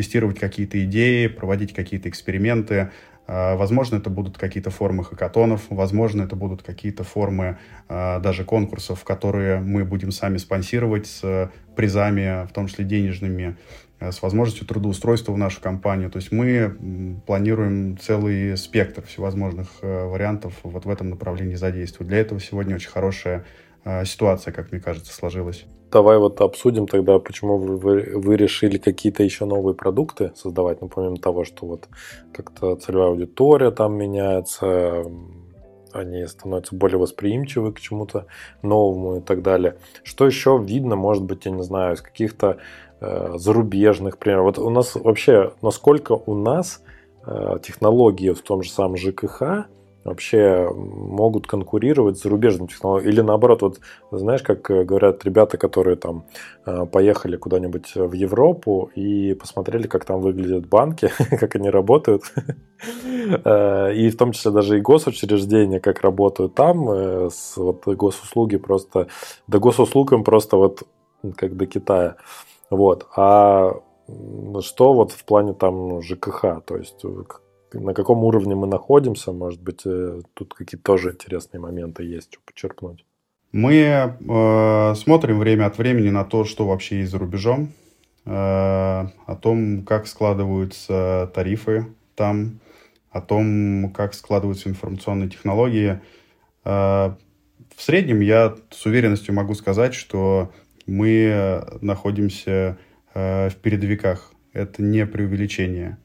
тестировать какие-то идеи, проводить какие-то эксперименты, а, возможно, это будут какие-то формы хакатонов, возможно, это будут какие-то формы а, даже конкурсов, которые мы будем сами спонсировать с призами, в том числе денежными, а, с возможностью трудоустройства в нашу компанию. То есть мы планируем целый спектр всевозможных вариантов вот в этом направлении задействовать. Для этого сегодня очень хорошая ситуация, как мне кажется, сложилась. Давай вот обсудим тогда, почему вы, вы, решили какие-то еще новые продукты создавать, ну, помимо того, что вот как-то целевая аудитория там меняется, они становятся более восприимчивы к чему-то новому и так далее. Что еще видно, может быть, я не знаю, из каких-то э, зарубежных примеров. Вот у нас вообще, насколько у нас э, технологии в том же самом ЖКХ, вообще могут конкурировать с зарубежными технологиями. Или наоборот, вот знаешь, как э, говорят ребята, которые там э, поехали куда-нибудь в Европу и посмотрели, как там выглядят банки, как они работают, э, и в том числе даже и госучреждения, как работают там, вот госуслуги просто, до госуслуг им просто вот как до Китая. Вот. А что вот в плане там ЖКХ, то есть на каком уровне мы находимся, может быть, э, тут какие-то тоже интересные моменты есть, что подчеркнуть. Мы э, смотрим время от времени на то, что вообще есть за рубежом, э, о том, как складываются тарифы там, о том, как складываются информационные технологии. Э, в среднем я с уверенностью могу сказать, что мы находимся э, в передовиках. Это не преувеличение.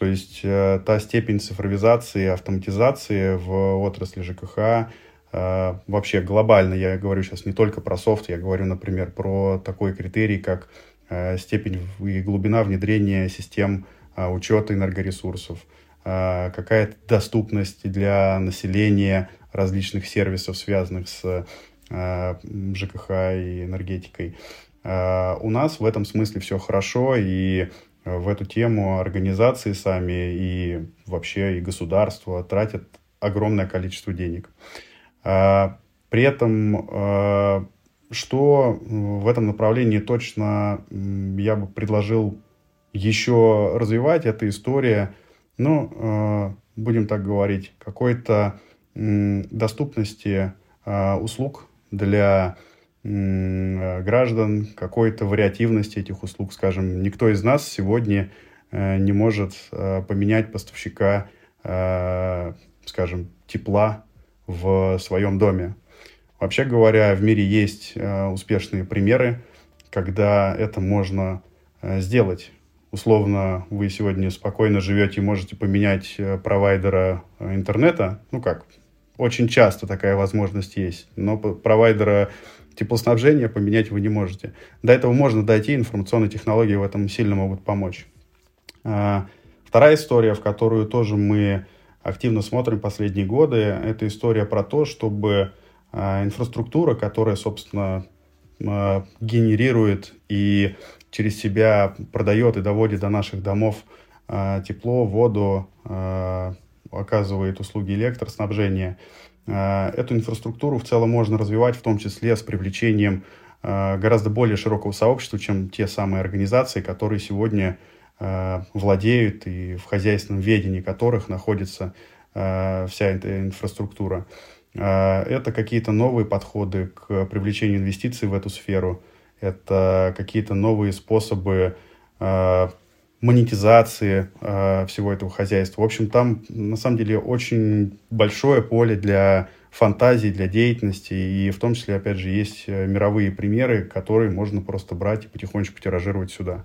То есть э, та степень цифровизации, автоматизации в отрасли ЖКХ, э, вообще глобально, я говорю сейчас не только про софт, я говорю, например, про такой критерий, как э, степень и глубина внедрения систем учета энергоресурсов, какая-то доступность для населения различных сервисов, связанных с ЖКХ и энергетикой. У нас в этом смысле все хорошо, и в эту тему организации сами и вообще и государство тратят огромное количество денег. А, при этом, а, что в этом направлении точно я бы предложил еще развивать, это история, ну, а, будем так говорить, какой-то доступности услуг для Э, граждан, какой-то вариативности этих услуг. Скажем, никто из нас сегодня э, не может э, поменять поставщика, скажем, тепла в своем доме. Вообще говоря, в мире есть успешные примеры, когда это можно сделать. Условно, вы сегодня спокойно живете и можете поменять провайдера интернета. Ну как, очень часто такая возможность есть. Но провайдера теплоснабжение поменять вы не можете. До этого можно дойти, информационные технологии в этом сильно могут помочь. А, вторая история, в которую тоже мы активно смотрим последние годы, это история про то, чтобы а, инфраструктура, которая, собственно, а, генерирует и через себя продает и доводит до наших домов тепло, воду, оказывает услуги электроснабжения, эту инфраструктуру в целом можно развивать, в том числе с привлечением э, гораздо более широкого сообщества, чем те самые организации, которые сегодня э, владеют и в хозяйственном ведении которых находится вся эта инфраструктура. Это какие-то новые подходы к привлечению инвестиций в эту сферу, это какие-то новые способы монетизации э, всего этого хозяйства. В общем, там на самом деле очень большое поле для фантазии, для деятельности, и в том числе, опять же, есть э, мировые примеры, которые можно просто брать и потихонечку тиражировать сюда.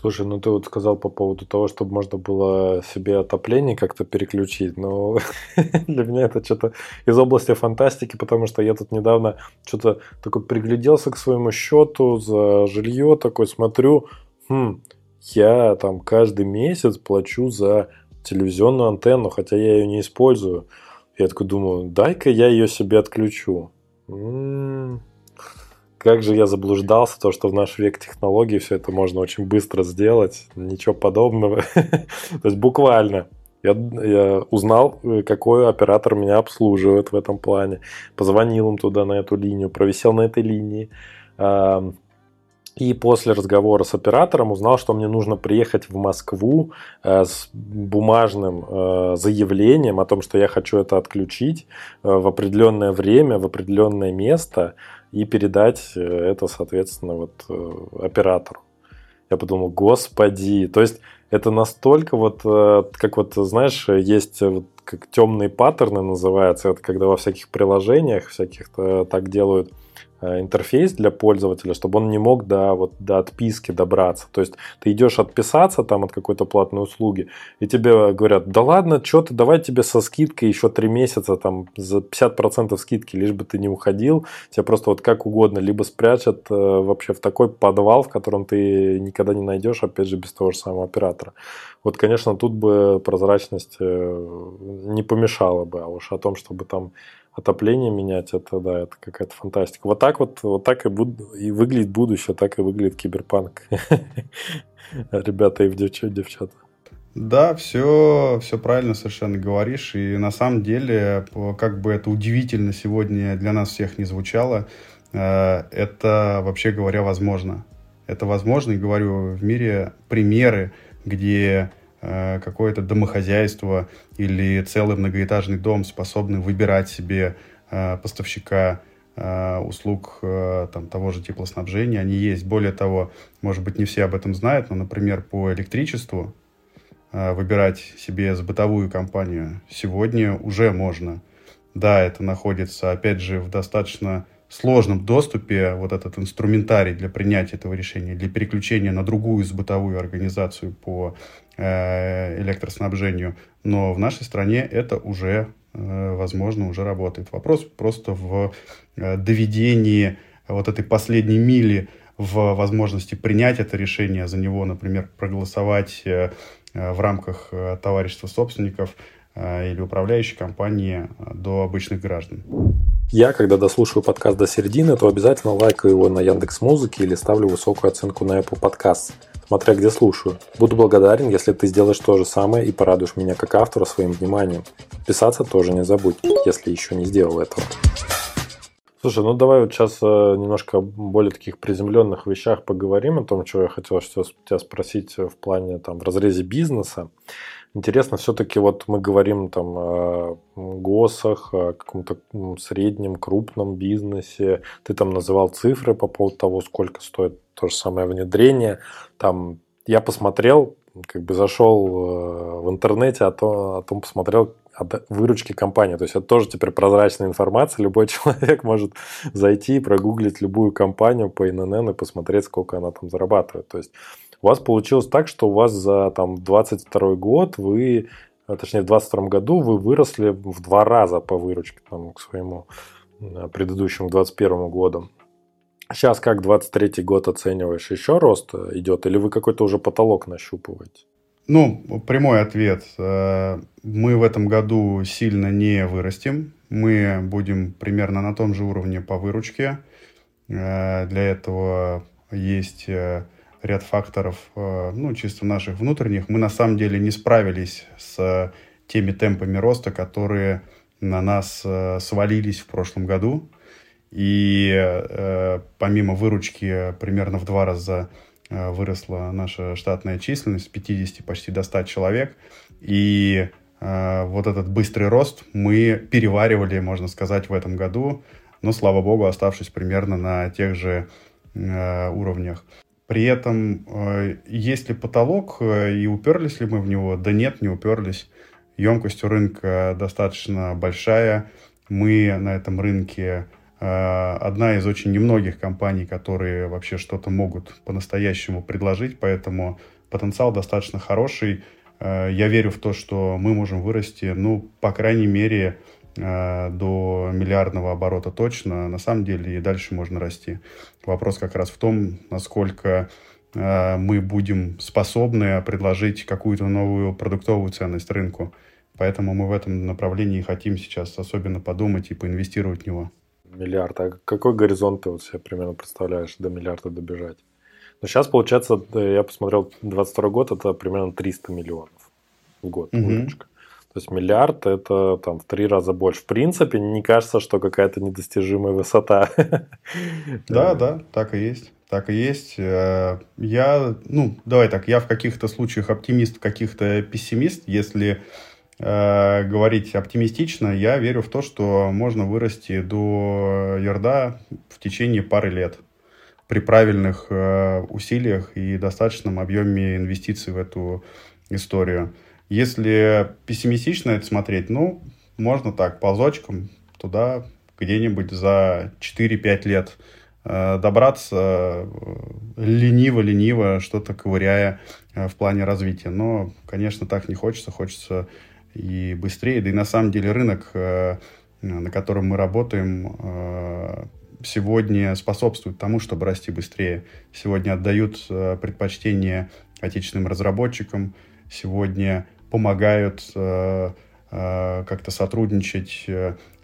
Слушай, ну ты вот сказал по поводу того, чтобы можно было себе отопление как-то переключить. Но для меня это что-то из области фантастики, потому что я тут недавно что-то такой пригляделся к своему счету за жилье, такой смотрю, хм, я там каждый месяц плачу за телевизионную антенну, хотя я ее не использую. Я такой думаю, дай-ка я ее себе отключу. М-м-м как же я заблуждался, то, что в наш век технологий все это можно очень быстро сделать, ничего подобного. то есть буквально. Я, я узнал, какой оператор меня обслуживает в этом плане. Позвонил им туда на эту линию, провисел на этой линии. И после разговора с оператором узнал, что мне нужно приехать в Москву э, с бумажным э, заявлением о том, что я хочу это отключить э, в определенное время, в определенное место и передать это, соответственно, вот оператору. Я подумал, господи, то есть это настолько вот, как вот, знаешь, есть вот как темные паттерны называется, это когда во всяких приложениях всяких так делают, интерфейс для пользователя, чтобы он не мог до, вот, до отписки добраться. То есть ты идешь отписаться там от какой-то платной услуги, и тебе говорят, да ладно, что ты, давай тебе со скидкой еще 3 месяца там за 50% скидки, лишь бы ты не уходил, тебя просто вот как угодно, либо спрячут э, вообще в такой подвал, в котором ты никогда не найдешь, опять же, без того же самого оператора. Вот, конечно, тут бы прозрачность э, не помешала бы, а уж о том, чтобы там отопление менять, это да, это какая-то фантастика. Вот так вот, вот так и, буд... и выглядит будущее, так и выглядит киберпанк. Ребята и в девчата. Да, все, все правильно совершенно говоришь. И на самом деле, как бы это удивительно сегодня для нас всех не звучало, э, это, вообще говоря, возможно. Это возможно, и говорю, в мире примеры, где какое-то домохозяйство или целый многоэтажный дом способны выбирать себе э, поставщика э, услуг там, того же теплоснабжения, они есть. Более того, может быть, не все об этом знают, но, например, по электричеству выбирать себе с бытовую компанию сегодня уже можно. Да, это находится, опять же, в достаточно сложном доступе вот этот инструментарий для принятия этого решения, для переключения на другую бытовую организацию по э, электроснабжению. Но в нашей стране это уже э, возможно, уже работает. Вопрос просто в э, доведении вот этой последней мили в возможности принять это решение, за него, например, проголосовать в рамках товарищества собственников или управляющей компании до обычных граждан. Я, когда дослушаю подкаст до середины, то обязательно лайкаю его на Яндекс Музыке или ставлю высокую оценку на Apple Podcast, смотря где слушаю. Буду благодарен, если ты сделаешь то же самое и порадуешь меня как автора своим вниманием. Писаться тоже не забудь, если еще не сделал этого. Слушай, ну давай вот сейчас э, немножко о более таких приземленных вещах поговорим, о том, что я хотел тебя спросить в плане там в разрезе бизнеса. Интересно, все-таки вот мы говорим там о ГОСах, о каком-то среднем, крупном бизнесе. Ты там называл цифры по поводу того, сколько стоит то же самое внедрение. Там я посмотрел, как бы зашел э, в интернете, а то, о том посмотрел выручки компании. То есть это тоже теперь прозрачная информация. Любой человек может зайти и прогуглить любую компанию по ИНН и посмотреть, сколько она там зарабатывает. То есть у вас получилось так, что у вас за там 22 год вы, а, точнее в 22 году вы выросли в два раза по выручке там, к своему а, предыдущему 21 году. Сейчас как 23 год оцениваешь? Еще рост э, идет или вы какой-то уже потолок нащупываете? Ну, прямой ответ. Э, мы в этом году сильно не вырастем. Мы будем примерно на том же уровне по выручке. Э, для этого есть ряд факторов, ну, чисто наших внутренних, мы на самом деле не справились с теми темпами роста, которые на нас свалились в прошлом году. И э, помимо выручки примерно в два раза выросла наша штатная численность с 50 почти до 100 человек. И вот этот быстрый рост мы переваривали, можно сказать, в этом году, но, слава богу, оставшись примерно на тех же уровнях. При этом э, есть ли потолок э, и уперлись ли мы в него? Да нет, не уперлись. Емкость у рынка достаточно большая. Мы на этом рынке одна из очень немногих компаний, которые вообще что-то могут по-настоящему предложить, поэтому потенциал достаточно хороший. Я верю в то, что мы можем вырасти, ну, по крайней мере, до миллиардного оборота точно. На самом деле и дальше можно расти. Вопрос как раз в том, насколько Э, мы будем способны предложить какую-то новую продуктовую ценность рынку. Поэтому мы в этом направлении хотим сейчас особенно подумать и поинвестировать в него. Миллиард. А какой горизонт ты вот себе примерно представляешь до миллиарда добежать? Ну, сейчас, получается, э, я посмотрел, 22 год, это примерно 300 миллионов в год угу. выручка. То есть миллиард это там в три раза больше. В принципе, не кажется, что какая-то недостижимая высота. Да, да, так и есть так и есть. Э, я, ну, давай так, я в каких-то случаях оптимист, в каких-то пессимист. Если э, говорить оптимистично, я верю в то, что можно вырасти до ярда в течение пары лет при правильных э, усилиях и достаточном объеме инвестиций в эту историю. Если пессимистично это смотреть, ну, можно так, ползочком туда где-нибудь за 4-5 лет – Э, добраться э, лениво-лениво, что-то ковыряя э, в плане развития. Но, конечно, так не хочется, хочется и быстрее. Да и на самом деле рынок, на котором мы работаем, сегодня способствует тому, чтобы расти быстрее. Сегодня отдают предпочтение отечественным разработчикам, сегодня помогают как-то сотрудничать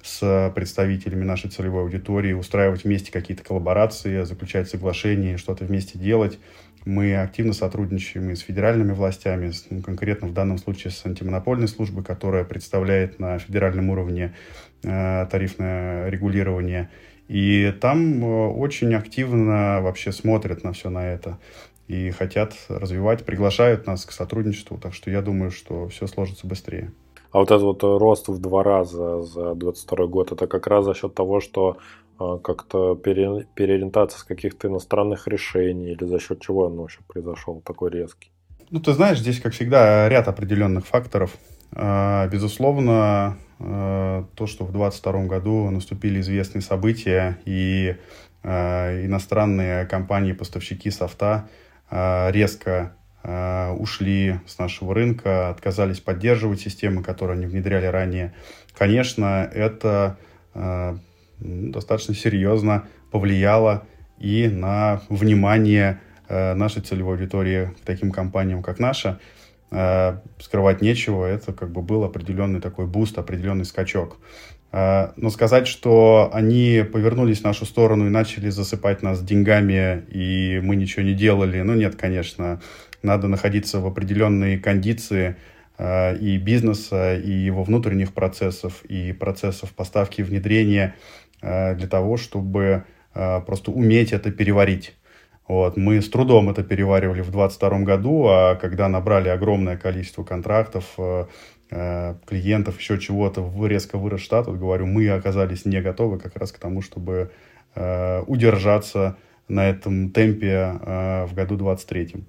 с представителями нашей целевой аудитории, устраивать вместе какие-то коллаборации, заключать соглашения, что-то вместе делать. Мы активно сотрудничаем и с федеральными властями, ну, конкретно в данном случае с антимонопольной службой, которая представляет на федеральном уровне э, тарифное регулирование. И там э, очень активно вообще смотрят на все на это и хотят развивать, приглашают нас к сотрудничеству. Так что я думаю, что все сложится быстрее. А вот этот вот рост в два раза за 22 год, это как раз за счет того, что э, как-то пере, переориентация с каких-то иностранных решений или за счет чего он вообще произошел такой резкий? Ну, ты знаешь, здесь, как всегда, ряд определенных факторов. А, безусловно, э, то, что в 2022 году наступили известные события, и иностранные компании-поставщики софта резко ушли с нашего рынка, отказались поддерживать системы, которые они внедряли ранее. Конечно, это достаточно серьезно повлияло и на внимание э, нашей целевой аудитории к таким компаниям, как наша. Скрывать нечего, это как бы был определенный такой буст, определенный скачок. Но сказать, что они повернулись в нашу сторону и начали засыпать нас деньгами, и мы ничего не делали, ну нет, конечно надо находиться в определенной кондиции э, и бизнеса, и его внутренних процессов, и процессов поставки и внедрения э, для того, чтобы э, просто уметь это переварить. Вот. Мы с трудом это переваривали в 2022 году, а когда набрали огромное количество контрактов, клиентов, еще чего-то, резко вырос штат, вот говорю, мы оказались не готовы как раз к тому, чтобы удержаться на этом темпе в году 2023.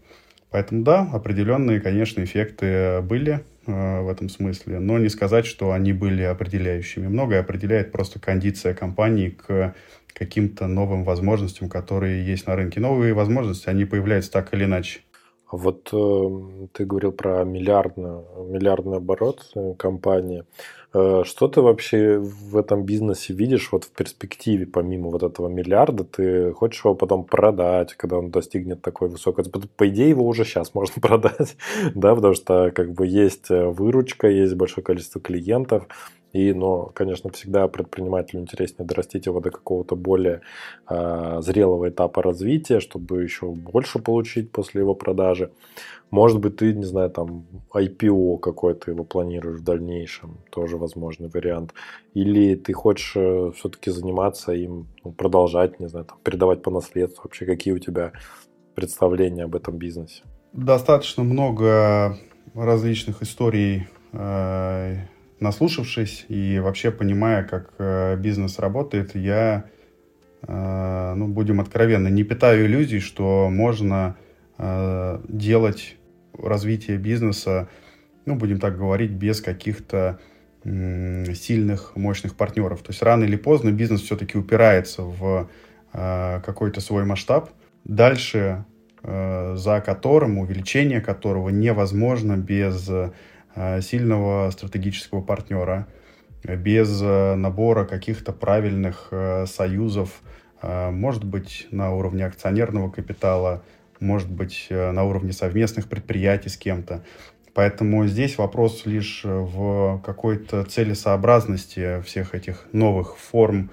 Поэтому да, определенные, конечно, эффекты были э, в этом смысле, но не сказать, что они были определяющими. Многое определяет просто кондиция компании к каким-то новым возможностям, которые есть на рынке. Новые возможности, они появляются так или иначе. А вот э, ты говорил про миллиардный, миллиардный оборот э, компании. Э, что ты вообще в этом бизнесе видишь вот в перспективе, помимо вот этого миллиарда? Ты хочешь его потом продать, когда он достигнет такой высокой... По идее, его уже сейчас можно продать, да, потому что как бы есть э, выручка, есть большое количество клиентов, и, но, конечно, всегда предпринимателю интереснее дорастить его до какого-то более э, зрелого этапа развития, чтобы еще больше получить после его продажи. Может быть, ты, не знаю, там IPO какой-то его планируешь в дальнейшем, тоже возможный вариант. Или ты хочешь э, все-таки заниматься им, ну, продолжать, не знаю, там, передавать по наследству. Вообще, какие у тебя представления об этом бизнесе? Достаточно много различных историй э, наслушавшись и вообще понимая, как э, бизнес работает, я, э, ну, будем откровенны, не питаю иллюзий, что можно э, делать развитие бизнеса, ну, будем так говорить, без каких-то сильных, мощных партнеров. То есть рано или поздно бизнес все-таки упирается в какой-то свой масштаб, дальше за которым, увеличение которого невозможно без сильного стратегического партнера, без набора каких-то правильных союзов, может быть, на уровне акционерного капитала, может быть, на уровне совместных предприятий с кем-то. Поэтому здесь вопрос лишь в какой-то целесообразности всех этих новых форм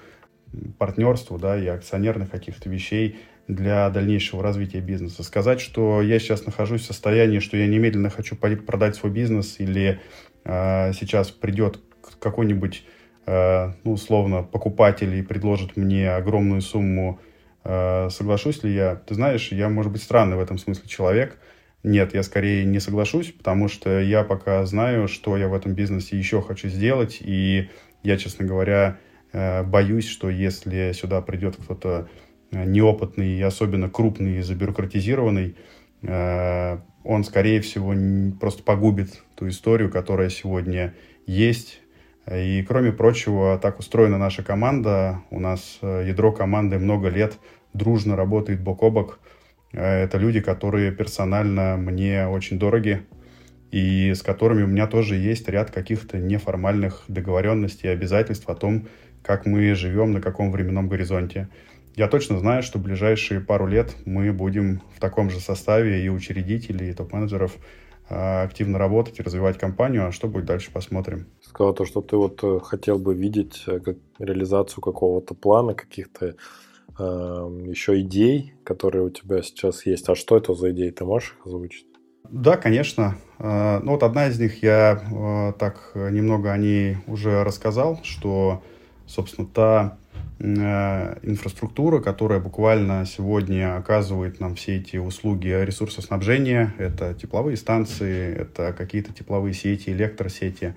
партнерства да, и акционерных каких-то вещей для дальнейшего развития бизнеса. Сказать, что я сейчас нахожусь в состоянии, что я немедленно хочу продать свой бизнес или э, сейчас придет какой-нибудь, э, ну, условно, покупатель и предложит мне огромную сумму, э, соглашусь ли я? Ты знаешь, я, может быть, странный в этом смысле человек – нет, я скорее не соглашусь, потому что я пока знаю, что я в этом бизнесе еще хочу сделать, и я, честно говоря, э, боюсь, что если сюда придет кто-то э, неопытный и особенно крупный и забюрократизированный, э, он, скорее всего, просто погубит ту историю, которая сегодня есть. И, кроме прочего, так устроена наша команда. У нас ядро команды много лет дружно работает бок о бок – Э, это люди, которые персонально мне очень дороги, и с которыми у меня тоже есть ряд каких-то неформальных договоренностей и обязательств о том, как мы живем, на каком временном горизонте. Я точно знаю, что в ближайшие пару лет мы будем в таком же составе и учредителей, и топ-менеджеров э, активно работать и развивать компанию, а что будет дальше, посмотрим. Сказал то, что ты вот э, хотел бы видеть как реализацию какого-то плана, каких-то еще идей, которые у тебя сейчас есть. А что это за идеи? Ты можешь их озвучить? Да, конечно. А, ну вот одна из них, я а, так немного о ней уже рассказал, что, собственно, та а, инфраструктура, которая буквально сегодня оказывает нам все эти услуги ресурсоснабжения, это тепловые станции, это какие-то тепловые сети, электросети,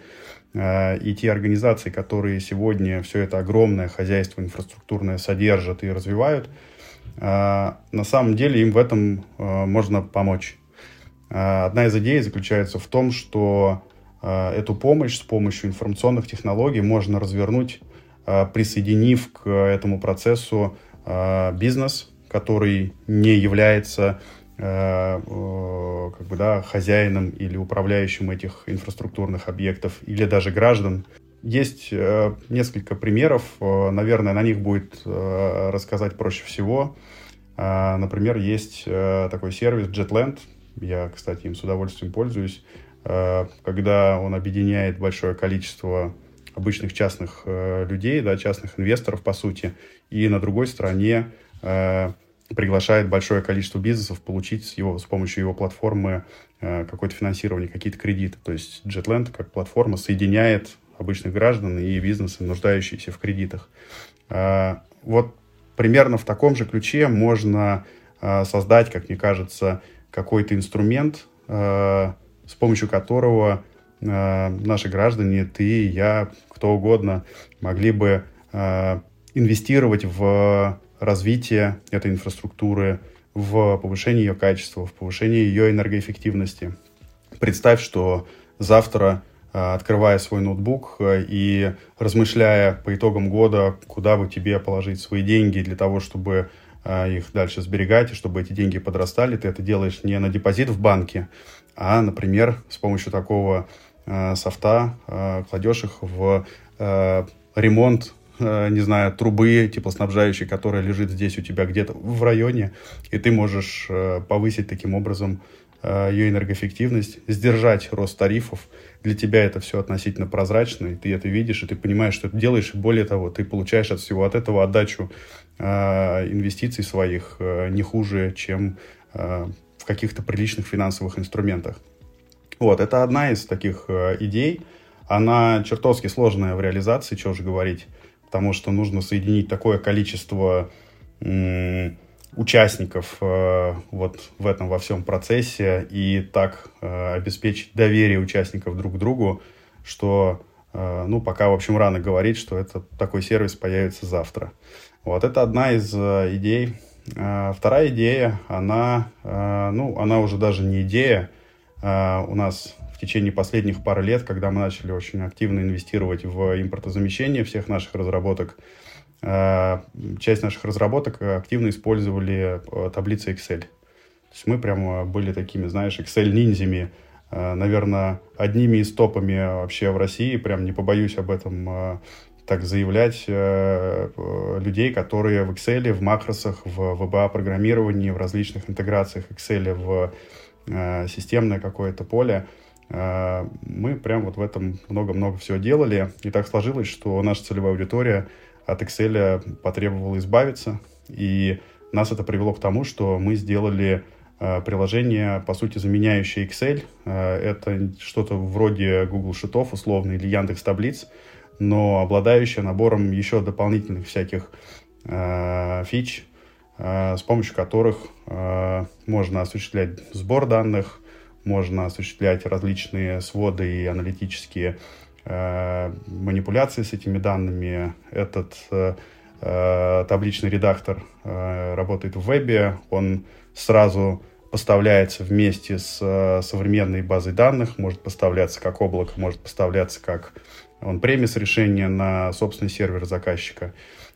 Э, и те организации, которые сегодня все это огромное хозяйство инфраструктурное содержат и развивают, э, на самом деле им в этом э, можно помочь. Одна из идей заключается в том, что эту помощь с помощью информационных технологий можно развернуть, присоединив к этому процессу бизнес, который не является Э, как бы, да, хозяином или управляющим этих инфраструктурных объектов, или даже граждан. Есть э, несколько примеров, э, наверное, на них будет э, рассказать проще всего. Э, например, есть э, такой сервис Jetland, я, кстати, им с удовольствием пользуюсь, э, когда он объединяет большое количество обычных частных э, людей, да, частных инвесторов, по сути, и на другой стороне э, приглашает большое количество бизнесов получить его, с помощью его платформы э, какое-то финансирование, какие-то кредиты. То есть JetLand как платформа соединяет обычных граждан и бизнесы, нуждающиеся в кредитах. Э, вот примерно в таком же ключе можно э, создать, как мне кажется, какой-то инструмент, э, с помощью которого наши граждане, ты, я, кто угодно, могли бы э, инвестировать в развитие этой инфраструктуры, в повышение ее качества, в повышение ее энергоэффективности. Представь, что завтра, а, открывая свой ноутбук и размышляя по итогам года, куда бы тебе положить свои деньги для того, чтобы их дальше сберегать, и чтобы эти деньги подрастали, ты это делаешь не на депозит в банке, а, например, с помощью такого софта кладешь их в ремонт Э, не знаю, трубы теплоснабжающей, которая лежит здесь у тебя где-то в районе, и ты можешь э, повысить таким образом э, ее энергоэффективность, сдержать рост тарифов. Для тебя это все относительно прозрачно, и ты это видишь, и ты понимаешь, что ты делаешь, и более того, ты получаешь от всего от этого отдачу инвестиций своих не хуже, чем в каких-то приличных финансовых инструментах. Вот, это одна из таких идей. Она чертовски сложная в реализации, что уже говорить потому что нужно соединить такое количество участников э, вот в этом во всем процессе и так э, обеспечить доверие участников друг к другу, что, э, ну, пока, в общем, рано говорить, что это такой сервис появится завтра. Вот, это одна из идей. Вторая идея, она, ну, она уже даже не идея. У нас в течение последних пары лет, когда мы начали очень активно инвестировать в импортозамещение всех наших разработок, э, часть наших разработок активно использовали э, таблицы Excel. То есть мы прямо были такими, знаешь, Excel-ниндзями, э, наверное, одними из топами вообще в России, прям не побоюсь об этом так заявлять, людей, которые в Excel, в макросах, в VBA-программировании, в различных интеграциях Excel в системное какое-то поле, а, мы прям вот в этом много-много всего делали. И так сложилось, что наша целевая аудитория от Excel потребовала избавиться. И нас это привело к тому, что мы сделали а, приложение, по сути, заменяющее Excel. Это что-то вроде Google Шитов, условно, или Яндекс Таблиц, но обладающее набором еще дополнительных всяких фич, с помощью которых можно осуществлять сбор данных, можно осуществлять различные своды и аналитические э, манипуляции с этими данными. Этот э, э, табличный редактор э, работает в вебе, он сразу поставляется вместе с э, современной базой данных, может поставляться как облако, может поставляться как он премис решение на собственный сервер заказчика.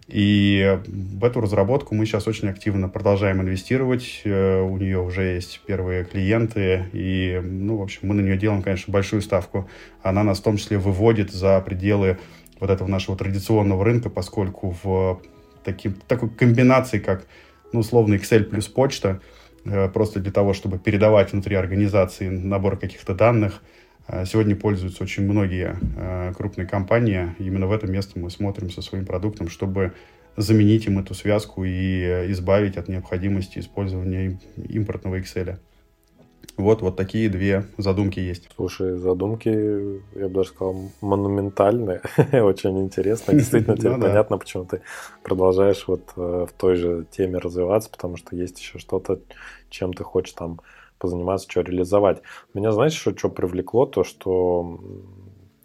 И в эту разработку мы сейчас очень активно продолжаем инвестировать. Э, у нее уже есть первые клиенты. И, ну, в общем, мы на нее делаем, конечно, большую ставку. Она нас в том числе выводит за пределы вот этого нашего традиционного рынка, поскольку в таким, такой комбинации, как, ну, условно, Excel плюс почта, э, просто для того, чтобы передавать внутри организации набор каких-то данных – сегодня пользуются очень многие а, крупные компании. Именно в это место мы смотрим со своим продуктом, чтобы заменить им эту связку и избавить от необходимости использования импортного Excel. Вот, вот такие две задумки есть. Слушай, задумки, я бы даже сказал, монументальные, очень интересно. Действительно, теперь ну понятно, почему ты продолжаешь вот э, в той же теме развиваться, потому что есть еще что-то, чем ты хочешь там позаниматься, что реализовать. Меня, знаешь, что, что привлекло? То, что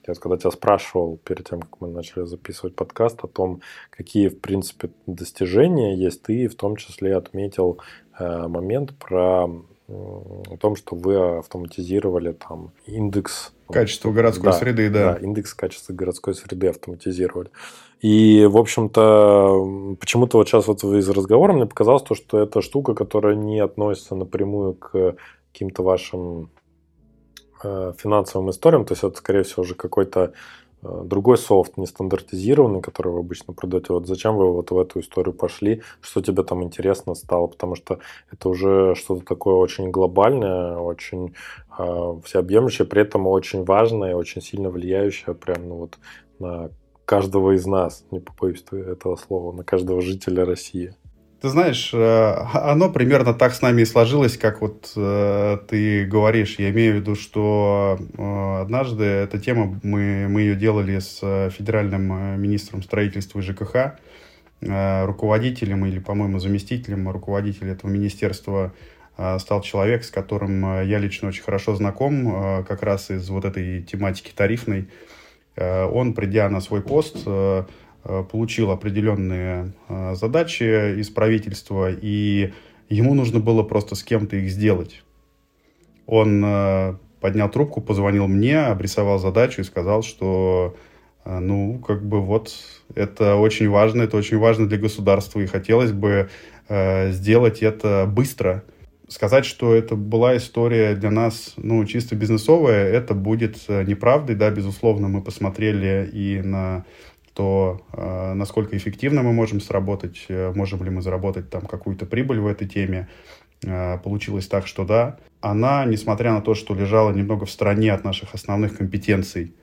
я когда тебя спрашивал перед тем, как мы начали записывать подкаст, о том, какие, в принципе, достижения есть, ты в том числе отметил э, момент про о том, что вы автоматизировали там индекс качества городской да, среды, да. Да, индекс качества городской среды автоматизировали. И, в общем-то, почему-то вот сейчас вот из разговора мне показалось то, что это штука, которая не относится напрямую к каким-то вашим э, финансовым историям, то есть это, скорее всего, уже какой-то э, другой софт, нестандартизированный, который вы обычно продаете. Вот зачем вы вот в эту историю пошли, что тебе там интересно стало, потому что это уже что-то такое очень глобальное, очень э, всеобъемлющее, при этом очень важное, очень сильно влияющее прям ну, вот на каждого из нас, не побоюсь этого слова, на каждого жителя России. Ты знаешь, э, оно примерно так с нами и сложилось, как вот э, ты говоришь. Я имею в виду, что э, однажды эта тема, мы, мы ее делали с федеральным министром строительства и ЖКХ, руководителем или, по-моему, заместителем руководителя этого министерства стал человек, с которым я лично очень хорошо знаком, как раз из вот этой тематики тарифной. Э, он, придя на свой пост, э, э, получил определенные задачи из правительства, и ему нужно было просто с кем-то их сделать. Он поднял трубку, позвонил мне, обрисовал задачу и сказал, что ну, как бы вот это очень важно, это очень важно для государства, и хотелось бы сделать это быстро – сказать, что это была история для нас, ну, чисто бизнесовая, это будет э, неправдой, да, безусловно, мы посмотрели и на то, э, насколько эффективно мы можем сработать, э, можем ли мы заработать там какую-то прибыль в этой теме. Получилось так, что да. Она, несмотря на то, что лежала немного в стороне от наших основных компетенций,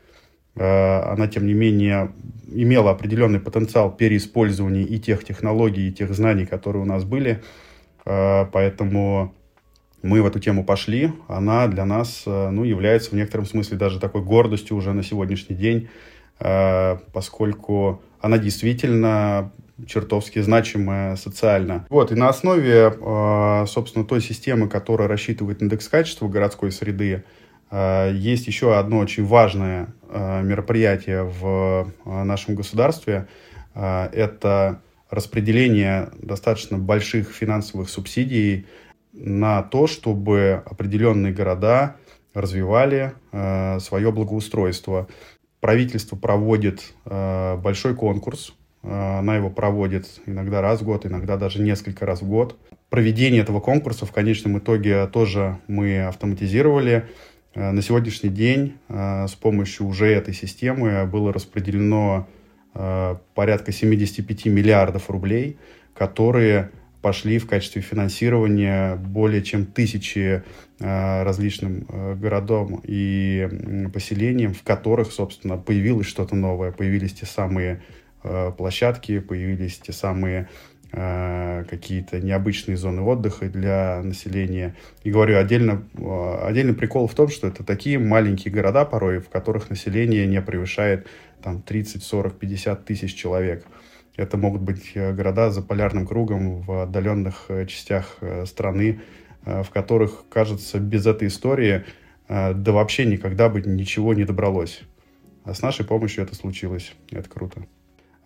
она, тем не менее, имела определенный потенциал переиспользования и тех технологий, и тех знаний, которые у нас были – поэтому мы в эту тему пошли. Она для нас э, ну, является в некотором смысле даже такой гордостью уже на сегодняшний день, э, поскольку она действительно чертовски значимая социально. Вот, и на основе, собственно, той системы, которая рассчитывает индекс качества городской среды, есть еще одно очень важное мероприятие в нашем государстве. Это распределение достаточно больших финансовых субсидий на то, чтобы определенные города развивали э, свое благоустройство. Правительство проводит э, большой конкурс. Э, она его проводит иногда раз в год, иногда даже несколько раз в год. Проведение этого конкурса в конечном итоге тоже мы автоматизировали. Э, на сегодняшний день э, с помощью уже этой системы было распределено порядка 75 миллиардов рублей, которые пошли в качестве финансирования более чем тысячи различным городам и поселениям, в которых, собственно, появилось что-то новое, появились те самые площадки, появились те самые Э, какие-то необычные зоны отдыха для населения. И говорю, отдельно, э, отдельный прикол в том, что это такие маленькие города порой, в которых население не превышает там, 30, 40, 50 тысяч человек. Это могут быть э, города за полярным кругом в отдаленных частях страны, в которых, кажется, без этой истории да вообще никогда бы ничего не добралось. А с нашей помощью это случилось. Это круто.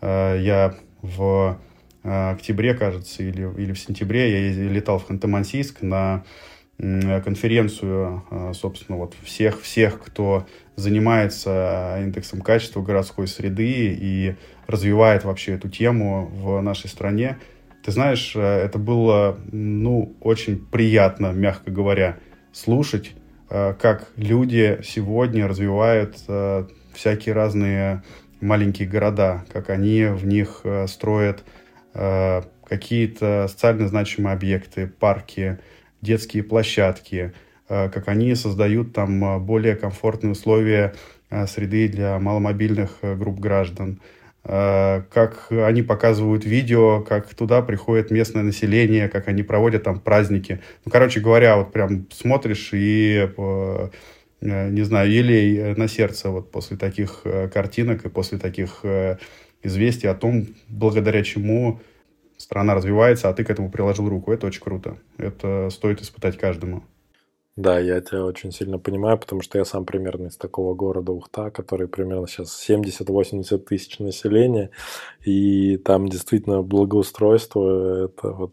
Я в Э, октябре, кажется, или, или в сентябре я летал в Ханты-Мансийск на конференцию, э, собственно, вот всех, всех, кто занимается индексом качества городской среды и развивает вообще эту тему в нашей стране. Ты знаешь, э, это было, ну, очень приятно, мягко говоря, слушать, как люди сегодня развивают всякие разные маленькие города, как они в них строят Э, какие-то социально значимые объекты, парки, детские площадки, э, как они создают там э, более комфортные условия среды для маломобильных групп граждан, как они показывают видео, как туда приходит местное население, как они проводят там праздники. Ну, короче говоря, вот прям смотришь и не знаю, елей на сердце вот после таких картинок и после таких известий о том, благодаря чему страна развивается, а ты к этому приложил руку. Это очень круто. Это стоит испытать каждому. Да, я тебя очень сильно понимаю, потому что я сам примерно из такого города Ухта, который примерно сейчас 70-80 тысяч населения, и там действительно благоустройство – это вот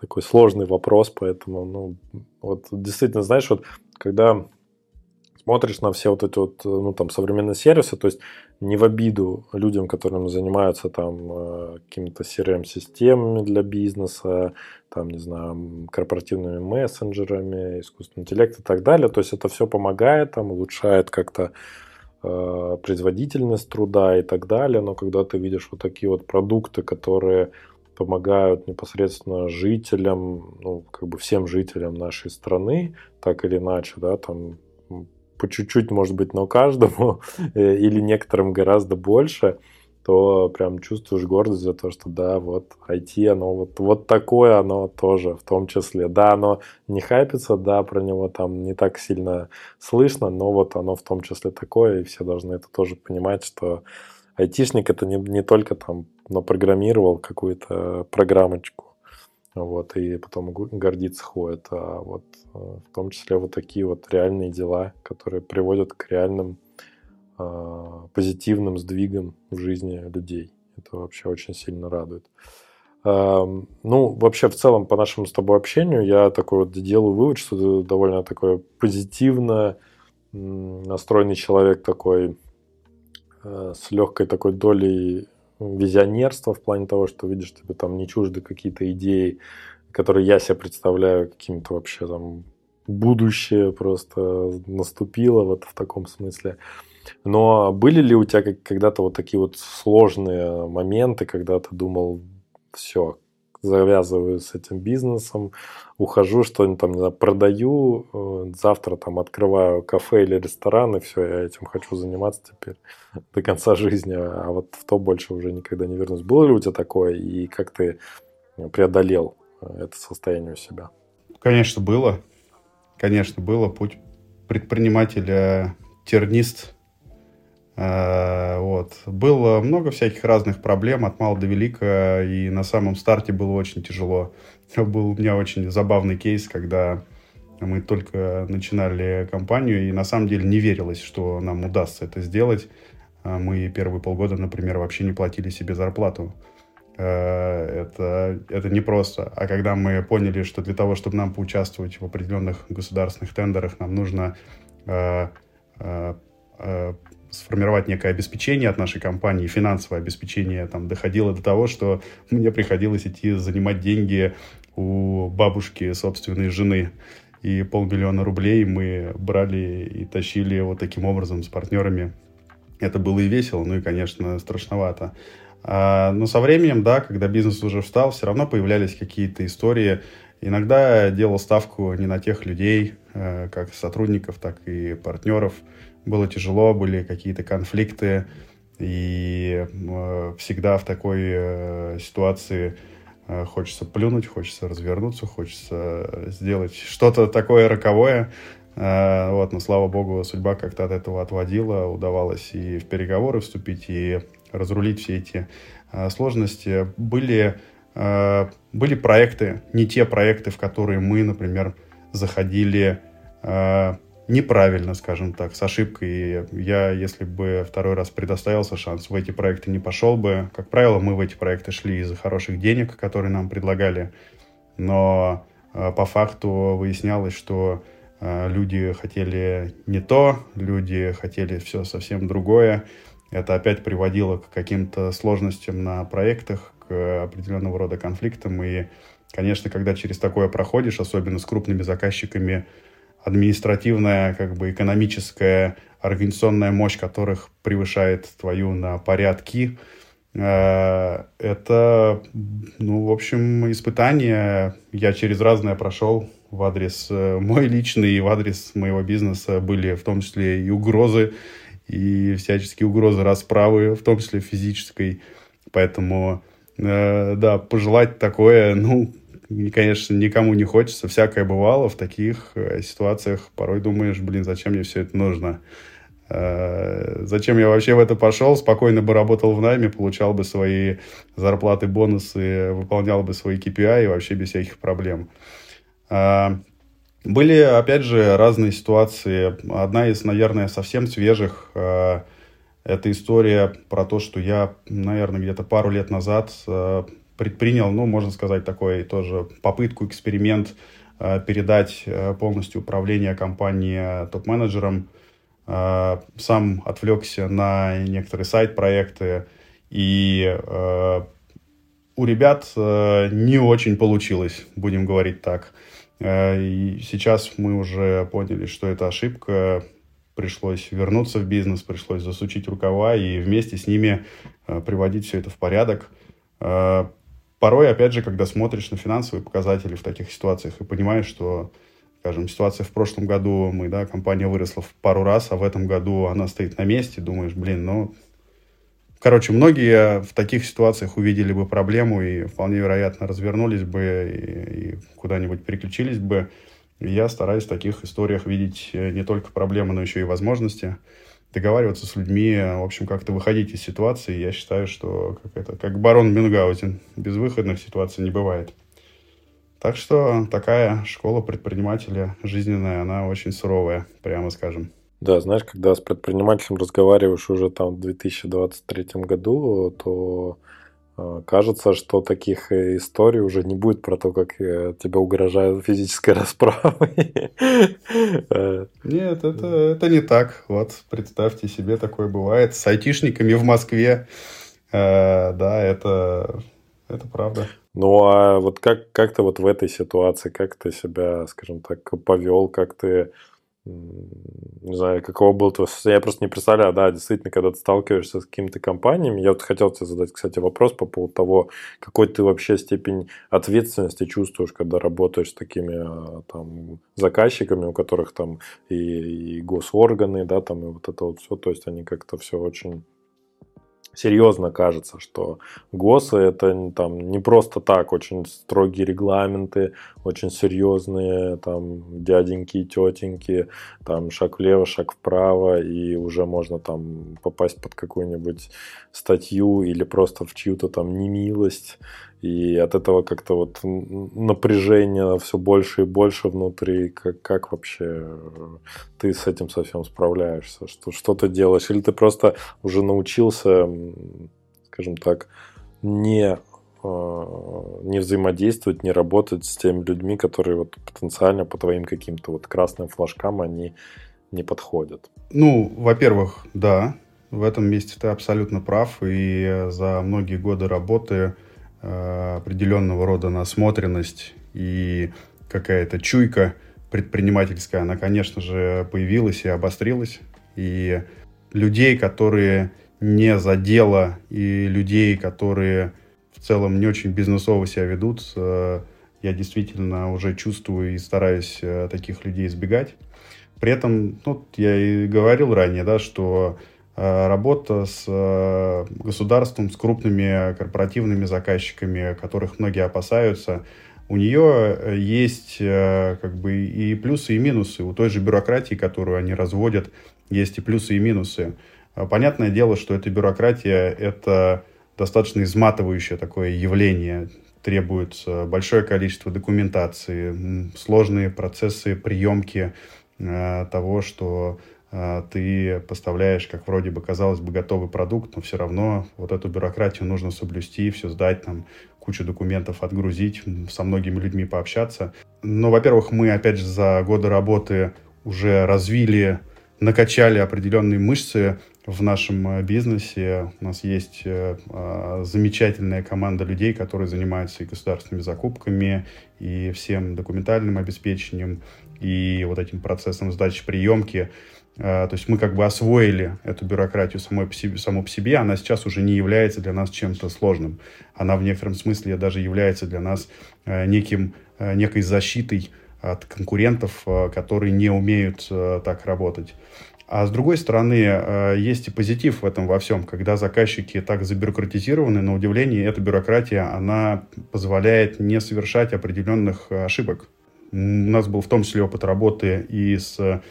такой сложный вопрос, поэтому, ну, вот действительно, знаешь, вот когда смотришь на все вот эти вот, ну, там, современные сервисы, то есть не в обиду людям, которым занимаются там э, какими-то CRM-системами для бизнеса, там, не знаю, корпоративными мессенджерами, искусственный интеллект и так далее. То есть это все помогает, там, улучшает как-то э, производительность труда и так далее. Но когда ты видишь вот такие вот продукты, которые помогают непосредственно жителям, ну, как бы всем жителям нашей страны, так или иначе, да, там по чуть-чуть, может быть, но каждому, э, или некоторым гораздо больше, то прям чувствуешь гордость за то, что да, вот IT, оно вот, вот такое оно тоже в том числе. Да, оно не хайпится, да, про него там не так сильно слышно, но вот оно в том числе такое, и все должны это тоже понимать, что айтишник это не, не только там напрограммировал какую-то программочку, вот, и потом гордиться ходит, а вот э, в том числе вот такие вот реальные дела, которые приводят к реальным а, позитивным сдвигам в жизни людей. Это вообще очень сильно радует. ну, вообще, в целом, по нашему с тобой общению, я такой вот делаю вывод, что ты довольно такой позитивно настроенный человек такой, э, с легкой такой долей визионерство в плане того, что видишь, тебе там не чужды какие-то идеи, которые я себе представляю каким-то вообще там будущее просто наступило вот в таком смысле. Но были ли у тебя когда-то вот такие вот сложные моменты, когда ты думал, все, завязываю с этим бизнесом, ухожу, что-нибудь там, не знаю, продаю, э, завтра там открываю кафе или ресторан, и все, я этим хочу заниматься теперь до конца жизни, а вот в то больше уже никогда не вернусь. Было ли у тебя такое, и как ты преодолел э, это состояние у себя? Конечно, было. Конечно, было. Путь предпринимателя тернист – Э, вот. Было много всяких разных проблем от мала до велика, и на самом старте было очень тяжело. Был у меня очень забавный кейс, когда мы только начинали компанию, и на самом деле не верилось, что нам удастся это сделать. Э, мы первые полгода, например, вообще не платили себе зарплату. Э, это, это непросто. А когда мы поняли, что для того, чтобы нам поучаствовать в определенных государственных тендерах, нам нужно э, э, э, сформировать некое обеспечение от нашей компании, финансовое обеспечение там доходило до того, что мне приходилось идти занимать деньги у бабушки собственной жены. И полмиллиона рублей мы брали и тащили вот таким образом с партнерами. Это было и весело, ну и, конечно, страшновато. А, но со временем, да, когда бизнес уже встал, все равно появлялись какие-то истории. Иногда делал ставку не на тех людей, э, как сотрудников, так и партнеров. Было тяжело, были какие-то конфликты. И э, всегда в такой э, ситуации хочется плюнуть, хочется развернуться, хочется сделать что-то такое роковое. Вот, но слава богу, судьба как-то от этого отводила, удавалось и в переговоры вступить, и разрулить все эти э, сложности. Были, э, были проекты, не те проекты, в которые мы, например, заходили э, неправильно, скажем так, с ошибкой. Я, если бы второй раз предоставился шанс, в эти проекты не пошел бы. Как правило, мы в эти проекты шли из-за хороших денег, которые нам предлагали. Но по факту выяснялось, что люди хотели не то, люди хотели все совсем другое. Это опять приводило к каким-то сложностям на проектах, к определенного рода конфликтам. И, конечно, когда через такое проходишь, особенно с крупными заказчиками, административная, как бы экономическая, организационная мощь которых превышает твою на порядки, э, это, ну, в общем, испытание. Я через разное прошел в адрес э, мой личный и в адрес моего бизнеса. Были в том числе и угрозы, и всяческие угрозы расправы, в том числе физической. Поэтому, э, да, пожелать такое, ну, конечно, никому не хочется. Всякое бывало в таких э, ситуациях. Порой думаешь, блин, зачем мне все это нужно? Э, зачем я вообще в это пошел? Спокойно бы работал в найме, получал бы свои зарплаты, бонусы, выполнял бы свои KPI и вообще без всяких проблем. Э, были, опять же, разные ситуации. Одна из, наверное, совсем свежих э, это история про то, что я, наверное, где-то пару лет назад предпринял, ну, можно сказать, такой тоже попытку, эксперимент э, передать э, полностью управление топ-менеджерам. Э, сам отвлекся на некоторые сайт-проекты, и у ребят не очень получилось, будем говорить так. И сейчас мы уже поняли, что это ошибка. Пришлось вернуться в бизнес, пришлось засучить рукава и вместе с ними приводить все это в порядок. Порой, опять же, когда смотришь на финансовые показатели в таких ситуациях и понимаешь, что, скажем, ситуация в прошлом году, мы, да, компания выросла в пару раз, а в этом году она стоит на месте, думаешь, блин, ну, Короче, многие в таких ситуациях увидели бы проблему и вполне вероятно развернулись бы и, и куда-нибудь переключились бы. Я стараюсь в таких историях видеть э, не только проблемы, но еще и возможности договариваться с людьми, в общем, как-то выходить из ситуации. Я считаю, что как, это, как барон Мюнгаузен, безвыходных ситуаций не бывает. Так что такая школа предпринимателя жизненная, она очень суровая, прямо скажем. Да, знаешь, когда с предпринимателем разговариваешь уже там в 2023 году, то кажется, что таких э, историй уже не будет про то, как э, тебя угрожают физической расправой. Нет, это, это не так. Вот представьте себе, такое бывает с айтишниками в Москве. Да, это, это правда. Ну а вот как, как ты вот в этой ситуации, как ты себя, скажем так, повел, как ты не знаю, какого был твой... Я просто не представляю, да, действительно, когда ты сталкиваешься с какими-то компаниями. Я вот хотел тебе задать, кстати, вопрос по поводу того, какой ты вообще степень ответственности чувствуешь, когда работаешь с такими а, там заказчиками, у которых там и, и госорганы, да, там и вот это вот все. То есть они как-то все очень серьезно кажется, что ГОСы это там не просто так, очень строгие регламенты, очень серьезные там дяденьки тетеньки, там шаг влево, шаг вправо, и уже можно там попасть под какую-нибудь статью или просто в чью-то там немилость и от этого как-то вот напряжение все больше и больше внутри. Как, как вообще ты с этим совсем справляешься? Что, что ты делаешь? Или ты просто уже научился, скажем так, не э, не взаимодействовать, не работать с теми людьми, которые вот потенциально по твоим каким-то вот красным флажкам они не подходят. Ну, во-первых, да, в этом месте ты абсолютно прав, и за многие годы работы определенного рода насмотренность и какая-то чуйка предпринимательская, она, конечно же, появилась и обострилась. И людей, которые не за дело, и людей, которые в целом не очень бизнесово себя ведут, э, я действительно уже чувствую и стараюсь э, таких людей избегать. При этом, ну, я и говорил ранее, да, что э, работа с государством, с крупными корпоративными заказчиками, которых многие опасаются, у нее есть как бы и плюсы, и минусы. У той же бюрократии, которую они разводят, есть и плюсы, и минусы. Понятное дело, что эта бюрократия – это достаточно изматывающее такое явление. Требуется большое количество документации, сложные процессы приемки э, того, что э, ты поставляешь, как вроде бы, казалось бы, готовый продукт, но все равно вот эту бюрократию нужно соблюсти, все сдать, там, кучу документов отгрузить, со многими людьми пообщаться. Но, во-первых, мы, опять же, за годы работы уже развили накачали определенные мышцы в нашем э, бизнесе. У нас есть э, а, замечательная команда людей, которые занимаются и государственными закупками, и всем документальным обеспечением, и вот этим процессом сдачи приемки. А, то есть мы как бы освоили эту бюрократию самой по себе, саму по себе, она сейчас уже не является для нас чем-то сложным. Она в некотором смысле даже является для нас э, неким, некой защитой от конкурентов, которые не умеют так работать. А с другой стороны, э, есть и позитив в этом во всем, когда заказчики так забюрократизированы, на удивление, эта бюрократия, она позволяет не совершать определенных ошибок. У нас был в том числе опыт работы и с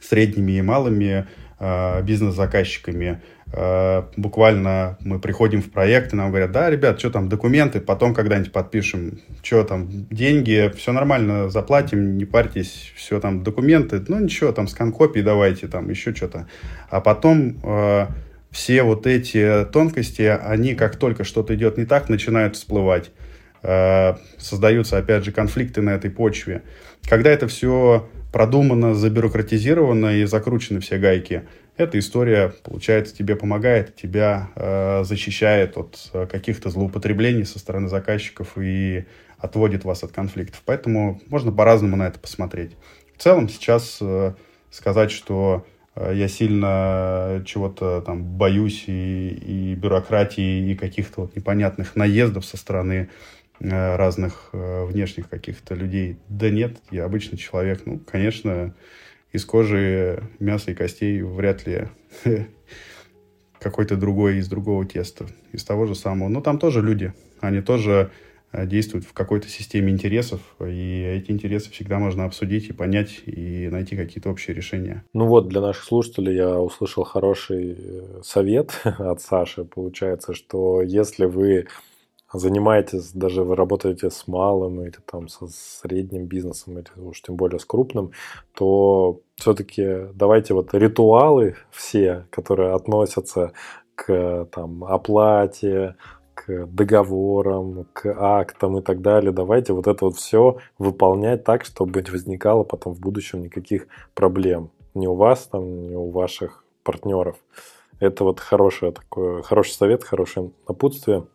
средними и малыми э, бизнес-заказчиками, Э, буквально мы приходим в проект, и нам говорят, да, ребят, что там, документы, потом когда-нибудь подпишем, что там, деньги, все нормально, заплатим, не парьтесь, все там, документы, ну ничего, там, скан-копии давайте, там, еще что-то. А потом э, все вот эти тонкости, они, как только что-то идет не так, начинают всплывать. Э, создаются, опять же, конфликты на этой почве. Когда это все продумано, забюрократизировано и закручены все гайки – эта история, получается, тебе помогает, тебя э, защищает от э, каких-то злоупотреблений со стороны заказчиков и отводит вас от конфликтов. Поэтому можно по-разному на это посмотреть. В целом сейчас э, сказать, что э, я сильно чего-то там боюсь и, и бюрократии, и каких-то вот непонятных наездов со стороны разных э, внешних каких-то людей. Да нет, я обычный человек. Ну, конечно, из кожи, мяса и костей вряд ли какой-то другой из другого теста, из того же самого. Но там тоже люди, они тоже э, действуют в какой-то системе интересов, и эти интересы всегда можно обсудить и понять, и найти какие-то общие решения. Ну вот, для наших слушателей я услышал хороший э, совет от Саши. Получается, что если вы занимаетесь, даже вы работаете с малым или там со средним бизнесом, или уж тем более с крупным, то все-таки давайте вот ритуалы все, которые относятся к там, оплате, к договорам, к актам и так далее. Давайте вот это вот все выполнять так, чтобы не возникало потом в будущем никаких проблем. Ни у вас там, ни у ваших партнеров. Это вот хорошее такое, хороший совет, хорошее напутствие.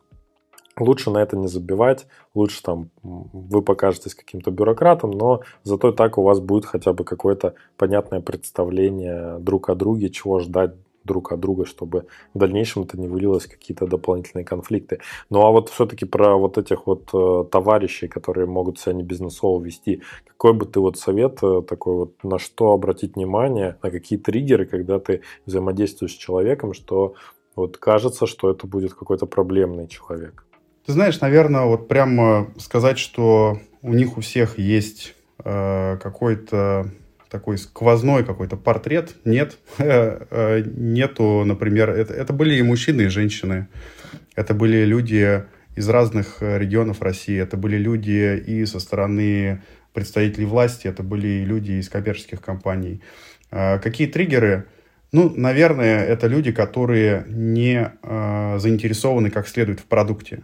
Лучше на это не забивать, лучше там вы покажетесь каким-то бюрократом, но зато так у вас будет хотя бы какое-то понятное представление друг о друге, чего ждать друг от друга, чтобы в дальнейшем это не вылилось в какие-то дополнительные конфликты. Ну а вот все-таки про вот этих вот э, товарищей, которые могут себя не бизнесово вести, какой бы ты вот совет э, такой вот, на что обратить внимание, на какие триггеры, когда ты взаимодействуешь с человеком, что вот кажется, что это будет какой-то проблемный человек? Ты знаешь, наверное, вот прямо сказать, что у них у всех есть э, какой-то такой сквозной какой-то портрет, нет. Э, нету, например, это, это были и мужчины, и женщины. Это были люди из разных регионов России. Это были люди и со стороны представителей власти, это были люди из коммерческих компаний. Э, какие триггеры? Ну, наверное, это люди, которые не э, заинтересованы как следует в продукте.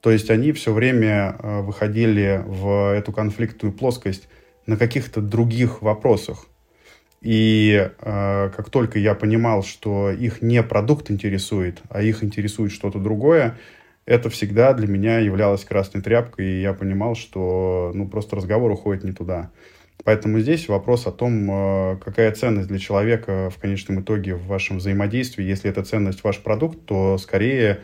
То есть они все время э, выходили в эту конфликтную плоскость на каких-то других вопросах. И э, как только я понимал, что их не продукт интересует, а их интересует что-то другое, это всегда для меня являлось красной тряпкой, и я понимал, что ну, просто разговор уходит не туда. Поэтому здесь вопрос о том, э, какая ценность для человека в конечном итоге в вашем взаимодействии. Если эта ценность ваш продукт, то скорее,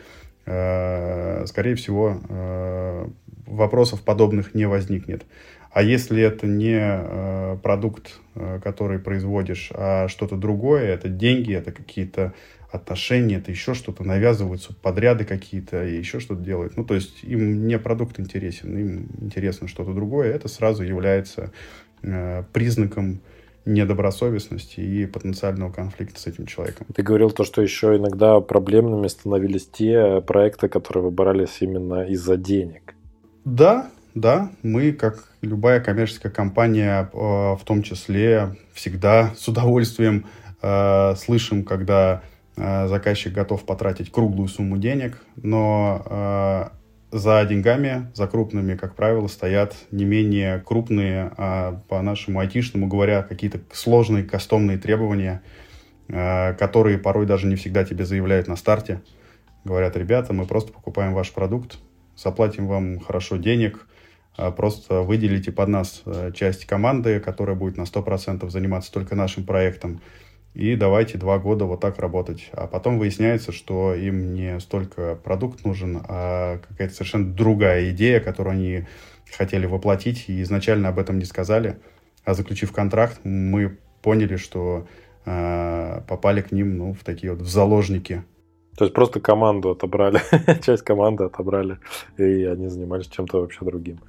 скорее всего э, вопросов подобных не возникнет. А если это не продукт, который производишь, а что-то другое, это деньги, это какие-то отношения, это еще что-то, навязываются подряды какие-то и еще что-то делают. Ну, то есть им не продукт интересен, им интересно что-то другое, это сразу является Э, признаком недобросовестности и потенциального конфликта с этим человеком. Ты говорил то, что еще иногда проблемными становились те проекты, которые выбирались именно из-за денег. Да, да, мы, как любая коммерческая компания, э, в том числе, всегда с удовольствием э, слышим, когда заказчик готов потратить круглую сумму денег, но за деньгами, за крупными, как правило, стоят не менее крупные, а по нашему айтишному говоря, какие-то сложные кастомные требования, а, которые порой даже не всегда тебе заявляют на старте. Говорят, ребята, мы просто покупаем ваш продукт, заплатим вам хорошо денег, а просто выделите под нас э, часть команды, которая будет на 100% заниматься только нашим проектом и давайте два года вот так работать. А потом выясняется, что им не столько продукт нужен, а какая-то совершенно другая идея, которую они хотели воплотить, и изначально об этом не сказали. А заключив контракт, мы поняли, что э, попали к ним ну, в такие вот в заложники. То есть просто команду отобрали, часть команды отобрали, и они занимались чем-то вообще другим.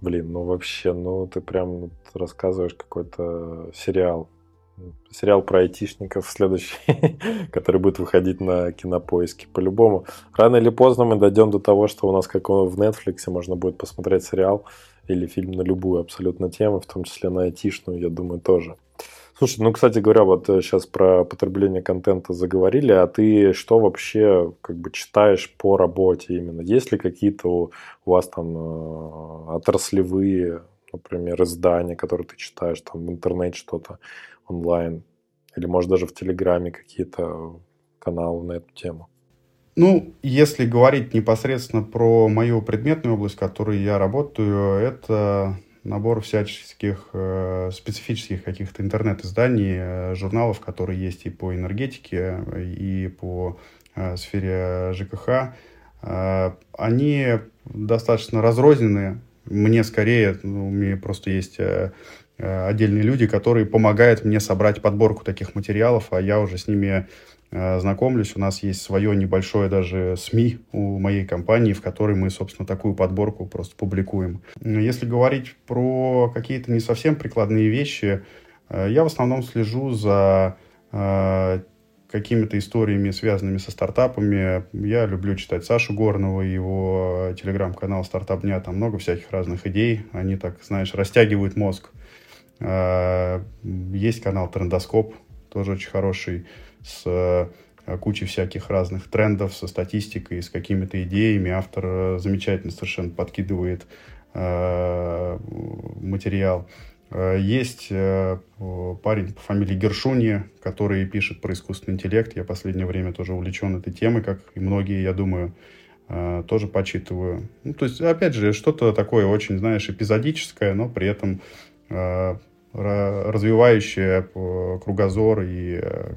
Блин, ну вообще, ну ты прям рассказываешь какой-то сериал сериал про айтишников следующий, который будет выходить на кинопоиске по-любому. Рано или поздно мы дойдем до того, что у нас, как в Netflix, можно будет посмотреть сериал или фильм на любую абсолютно тему, в том числе на айтишную, я думаю, тоже. Слушай, ну, кстати говоря, вот сейчас э, про потребление контента заговорили, а ты что вообще как бы читаешь по работе именно? Есть ли какие-то у, у вас там э, отраслевые, например, издания, которые ты читаешь там в интернете что-то? Онлайн? Или, может, даже в Телеграме какие-то каналы на эту тему? Ну, если говорить непосредственно про мою предметную область, в которой я работаю, это набор всяческих э, специфических каких-то интернет-изданий, э, журналов, которые есть и по энергетике, и по э, сфере ЖКХ. Э, они достаточно разрозненные. Мне скорее, ну, у меня просто есть Э, отдельные люди, которые помогают мне собрать подборку таких материалов, а я уже с ними э, знакомлюсь. У нас есть свое небольшое даже СМИ у моей компании, в которой мы, собственно, такую подборку просто публикуем. Если говорить про какие-то не совсем прикладные вещи, э, я в основном слежу за какими-то историями, связанными со стартапами. Я люблю читать Сашу Горного, его телеграм-канал «Стартап дня». Там много всяких разных идей. Они так, знаешь, растягивают мозг. Есть канал Трендоскоп, тоже очень хороший, с э, кучей всяких разных трендов, со статистикой, с какими-то идеями. Автор э, замечательно совершенно подкидывает э, материал. Есть парень по фамилии Гершуни, который пишет про искусственный интеллект. Я в последнее время тоже увлечен этой темой, как и многие, я думаю, тоже почитываю. Ну, то есть, опять же, что-то такое очень, знаешь, эпизодическое, но при этом развивающее кругозор и э,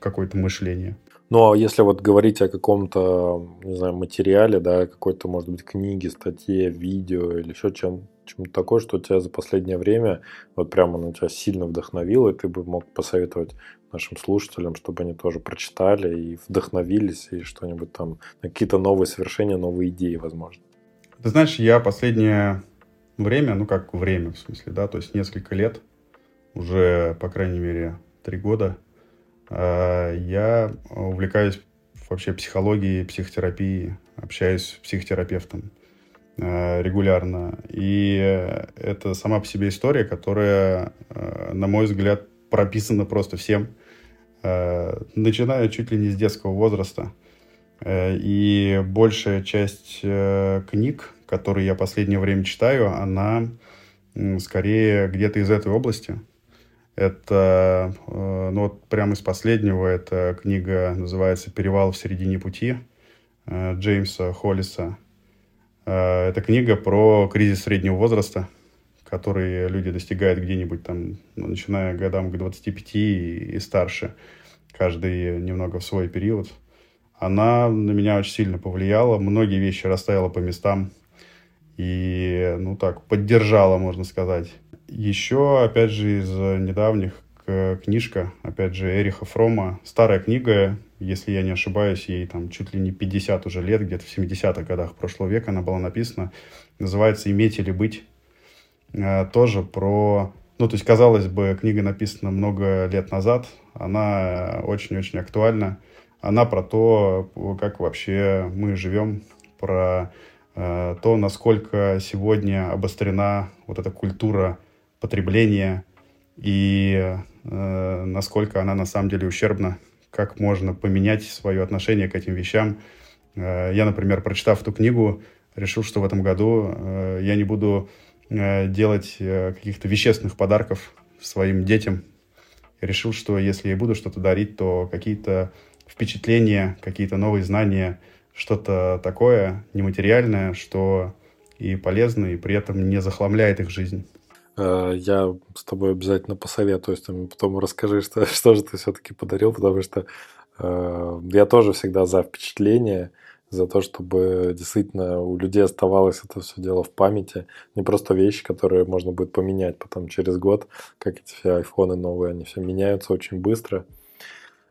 какое-то мышление. Ну, а если вот говорить о каком-то, не знаю, материале, да, какой-то, может быть, книге, статье, видео или еще чем чем-то такое, что тебя за последнее время вот прямо на тебя сильно вдохновило, и ты бы мог посоветовать нашим слушателям, чтобы они тоже прочитали и вдохновились, и что-нибудь там, какие-то новые совершения, новые идеи, возможно. Ты знаешь, я последнее время, ну как время в смысле, да, то есть несколько лет, уже, по крайней мере, три года, а, я увлекаюсь вообще психологией, психотерапией, общаюсь с психотерапевтом а, регулярно. И это сама по себе история, которая, а, на мой взгляд, прописана просто всем, начиная чуть ли не с детского возраста. И большая часть книг, которые я последнее время читаю, она скорее где-то из этой области. Это, ну вот прямо из последнего, эта книга называется «Перевал в середине пути» Джеймса Холлиса. Это книга про кризис среднего возраста – которые люди достигают где-нибудь там, ну, начиная годам к 25 и, и старше, каждый немного в свой период, она на меня очень сильно повлияла, многие вещи расставила по местам и, ну так, поддержала, можно сказать. Еще, опять же, из недавних книжка, опять же, Эриха Фрома. Старая книга, если я не ошибаюсь, ей там чуть ли не 50 уже лет, где-то в 70-х годах прошлого века она была написана. Называется «Иметь или быть». Э, тоже про... Ну, то есть, казалось бы, книга написана много лет назад, она очень-очень актуальна. Она про то, как вообще мы живем, про э, то, насколько сегодня обострена вот эта культура потребления и э, насколько она на самом деле ущербна, как можно поменять свое отношение к этим вещам. Э, я, например, прочитав эту книгу, решил, что в этом году э, я не буду Э, делать э, каких-то вещественных подарков своим детям. Я решил, что если я буду что-то дарить, то какие-то впечатления, какие-то новые знания, что-то такое нематериальное, что и полезно, и при этом не захламляет их жизнь. Э, я с тобой обязательно посоветуюсь, там, потом расскажи, что, что же ты все-таки подарил, потому что э, я тоже всегда за впечатление, за то, чтобы действительно у людей оставалось это все дело в памяти. Не просто вещи, которые можно будет поменять потом через год, как эти все айфоны новые, они все меняются очень быстро.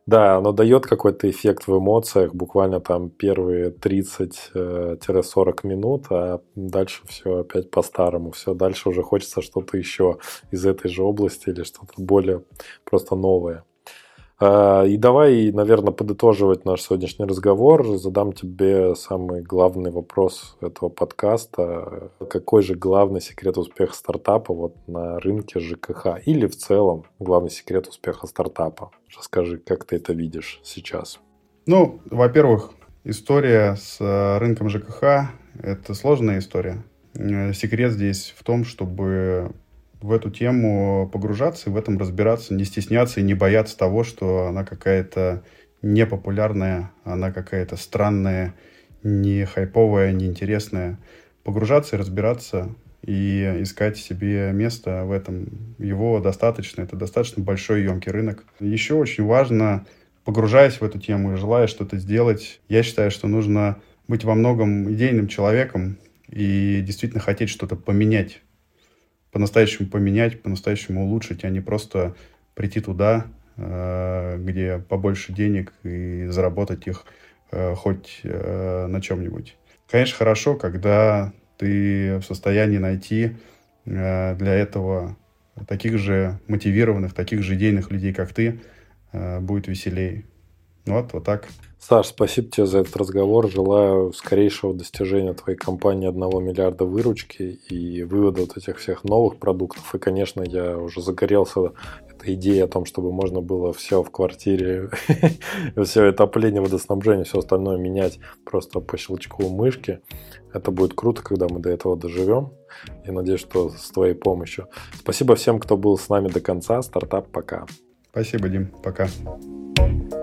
Да, оно дает какой-то эффект в эмоциях, буквально там первые 30-40 э, минут, а дальше все опять по-старому. Все, дальше уже хочется что-то еще из этой же области или что-то более просто новое. А, и давай, наверное, подытоживать наш сегодняшний разговор. Задам тебе самый главный вопрос этого подкаста. Какой же главный секрет успеха стартапа вот на рынке ЖКХ или в целом главный секрет успеха стартапа? Расскажи, как ты это видишь сейчас? Ну, во-первых, история с э, рынком ЖКХ – это сложная история. Э, секрет здесь в том, чтобы в эту тему погружаться и в этом разбираться, не стесняться и не бояться того, что она какая-то непопулярная, она какая-то странная, не хайповая, неинтересная. Погружаться и разбираться и искать себе место в этом. Его достаточно, это достаточно большой емкий рынок. Еще очень важно, погружаясь в эту тему и желая что-то сделать, я считаю, что нужно быть во многом идейным человеком и действительно хотеть что-то поменять по-настоящему поменять, по-настоящему улучшить, а не просто прийти туда, э, где побольше денег и заработать их э, хоть э, на чем-нибудь. Конечно, хорошо, когда ты в состоянии найти для этого таких же мотивированных, таких же идейных людей, как ты, будет веселее. Вот, вот так. Саш, спасибо тебе за этот разговор. Желаю скорейшего достижения твоей компании 1 миллиарда выручки и вывода вот этих всех новых продуктов. И, конечно, я уже загорелся этой идеей о том, чтобы можно было все в квартире, все отопление, водоснабжение, все остальное менять просто по щелчку мышки. Это будет круто, когда мы до этого доживем. Я надеюсь, что с твоей помощью. Спасибо всем, кто был с нами до конца. Стартап пока. Спасибо, Дим. Пока.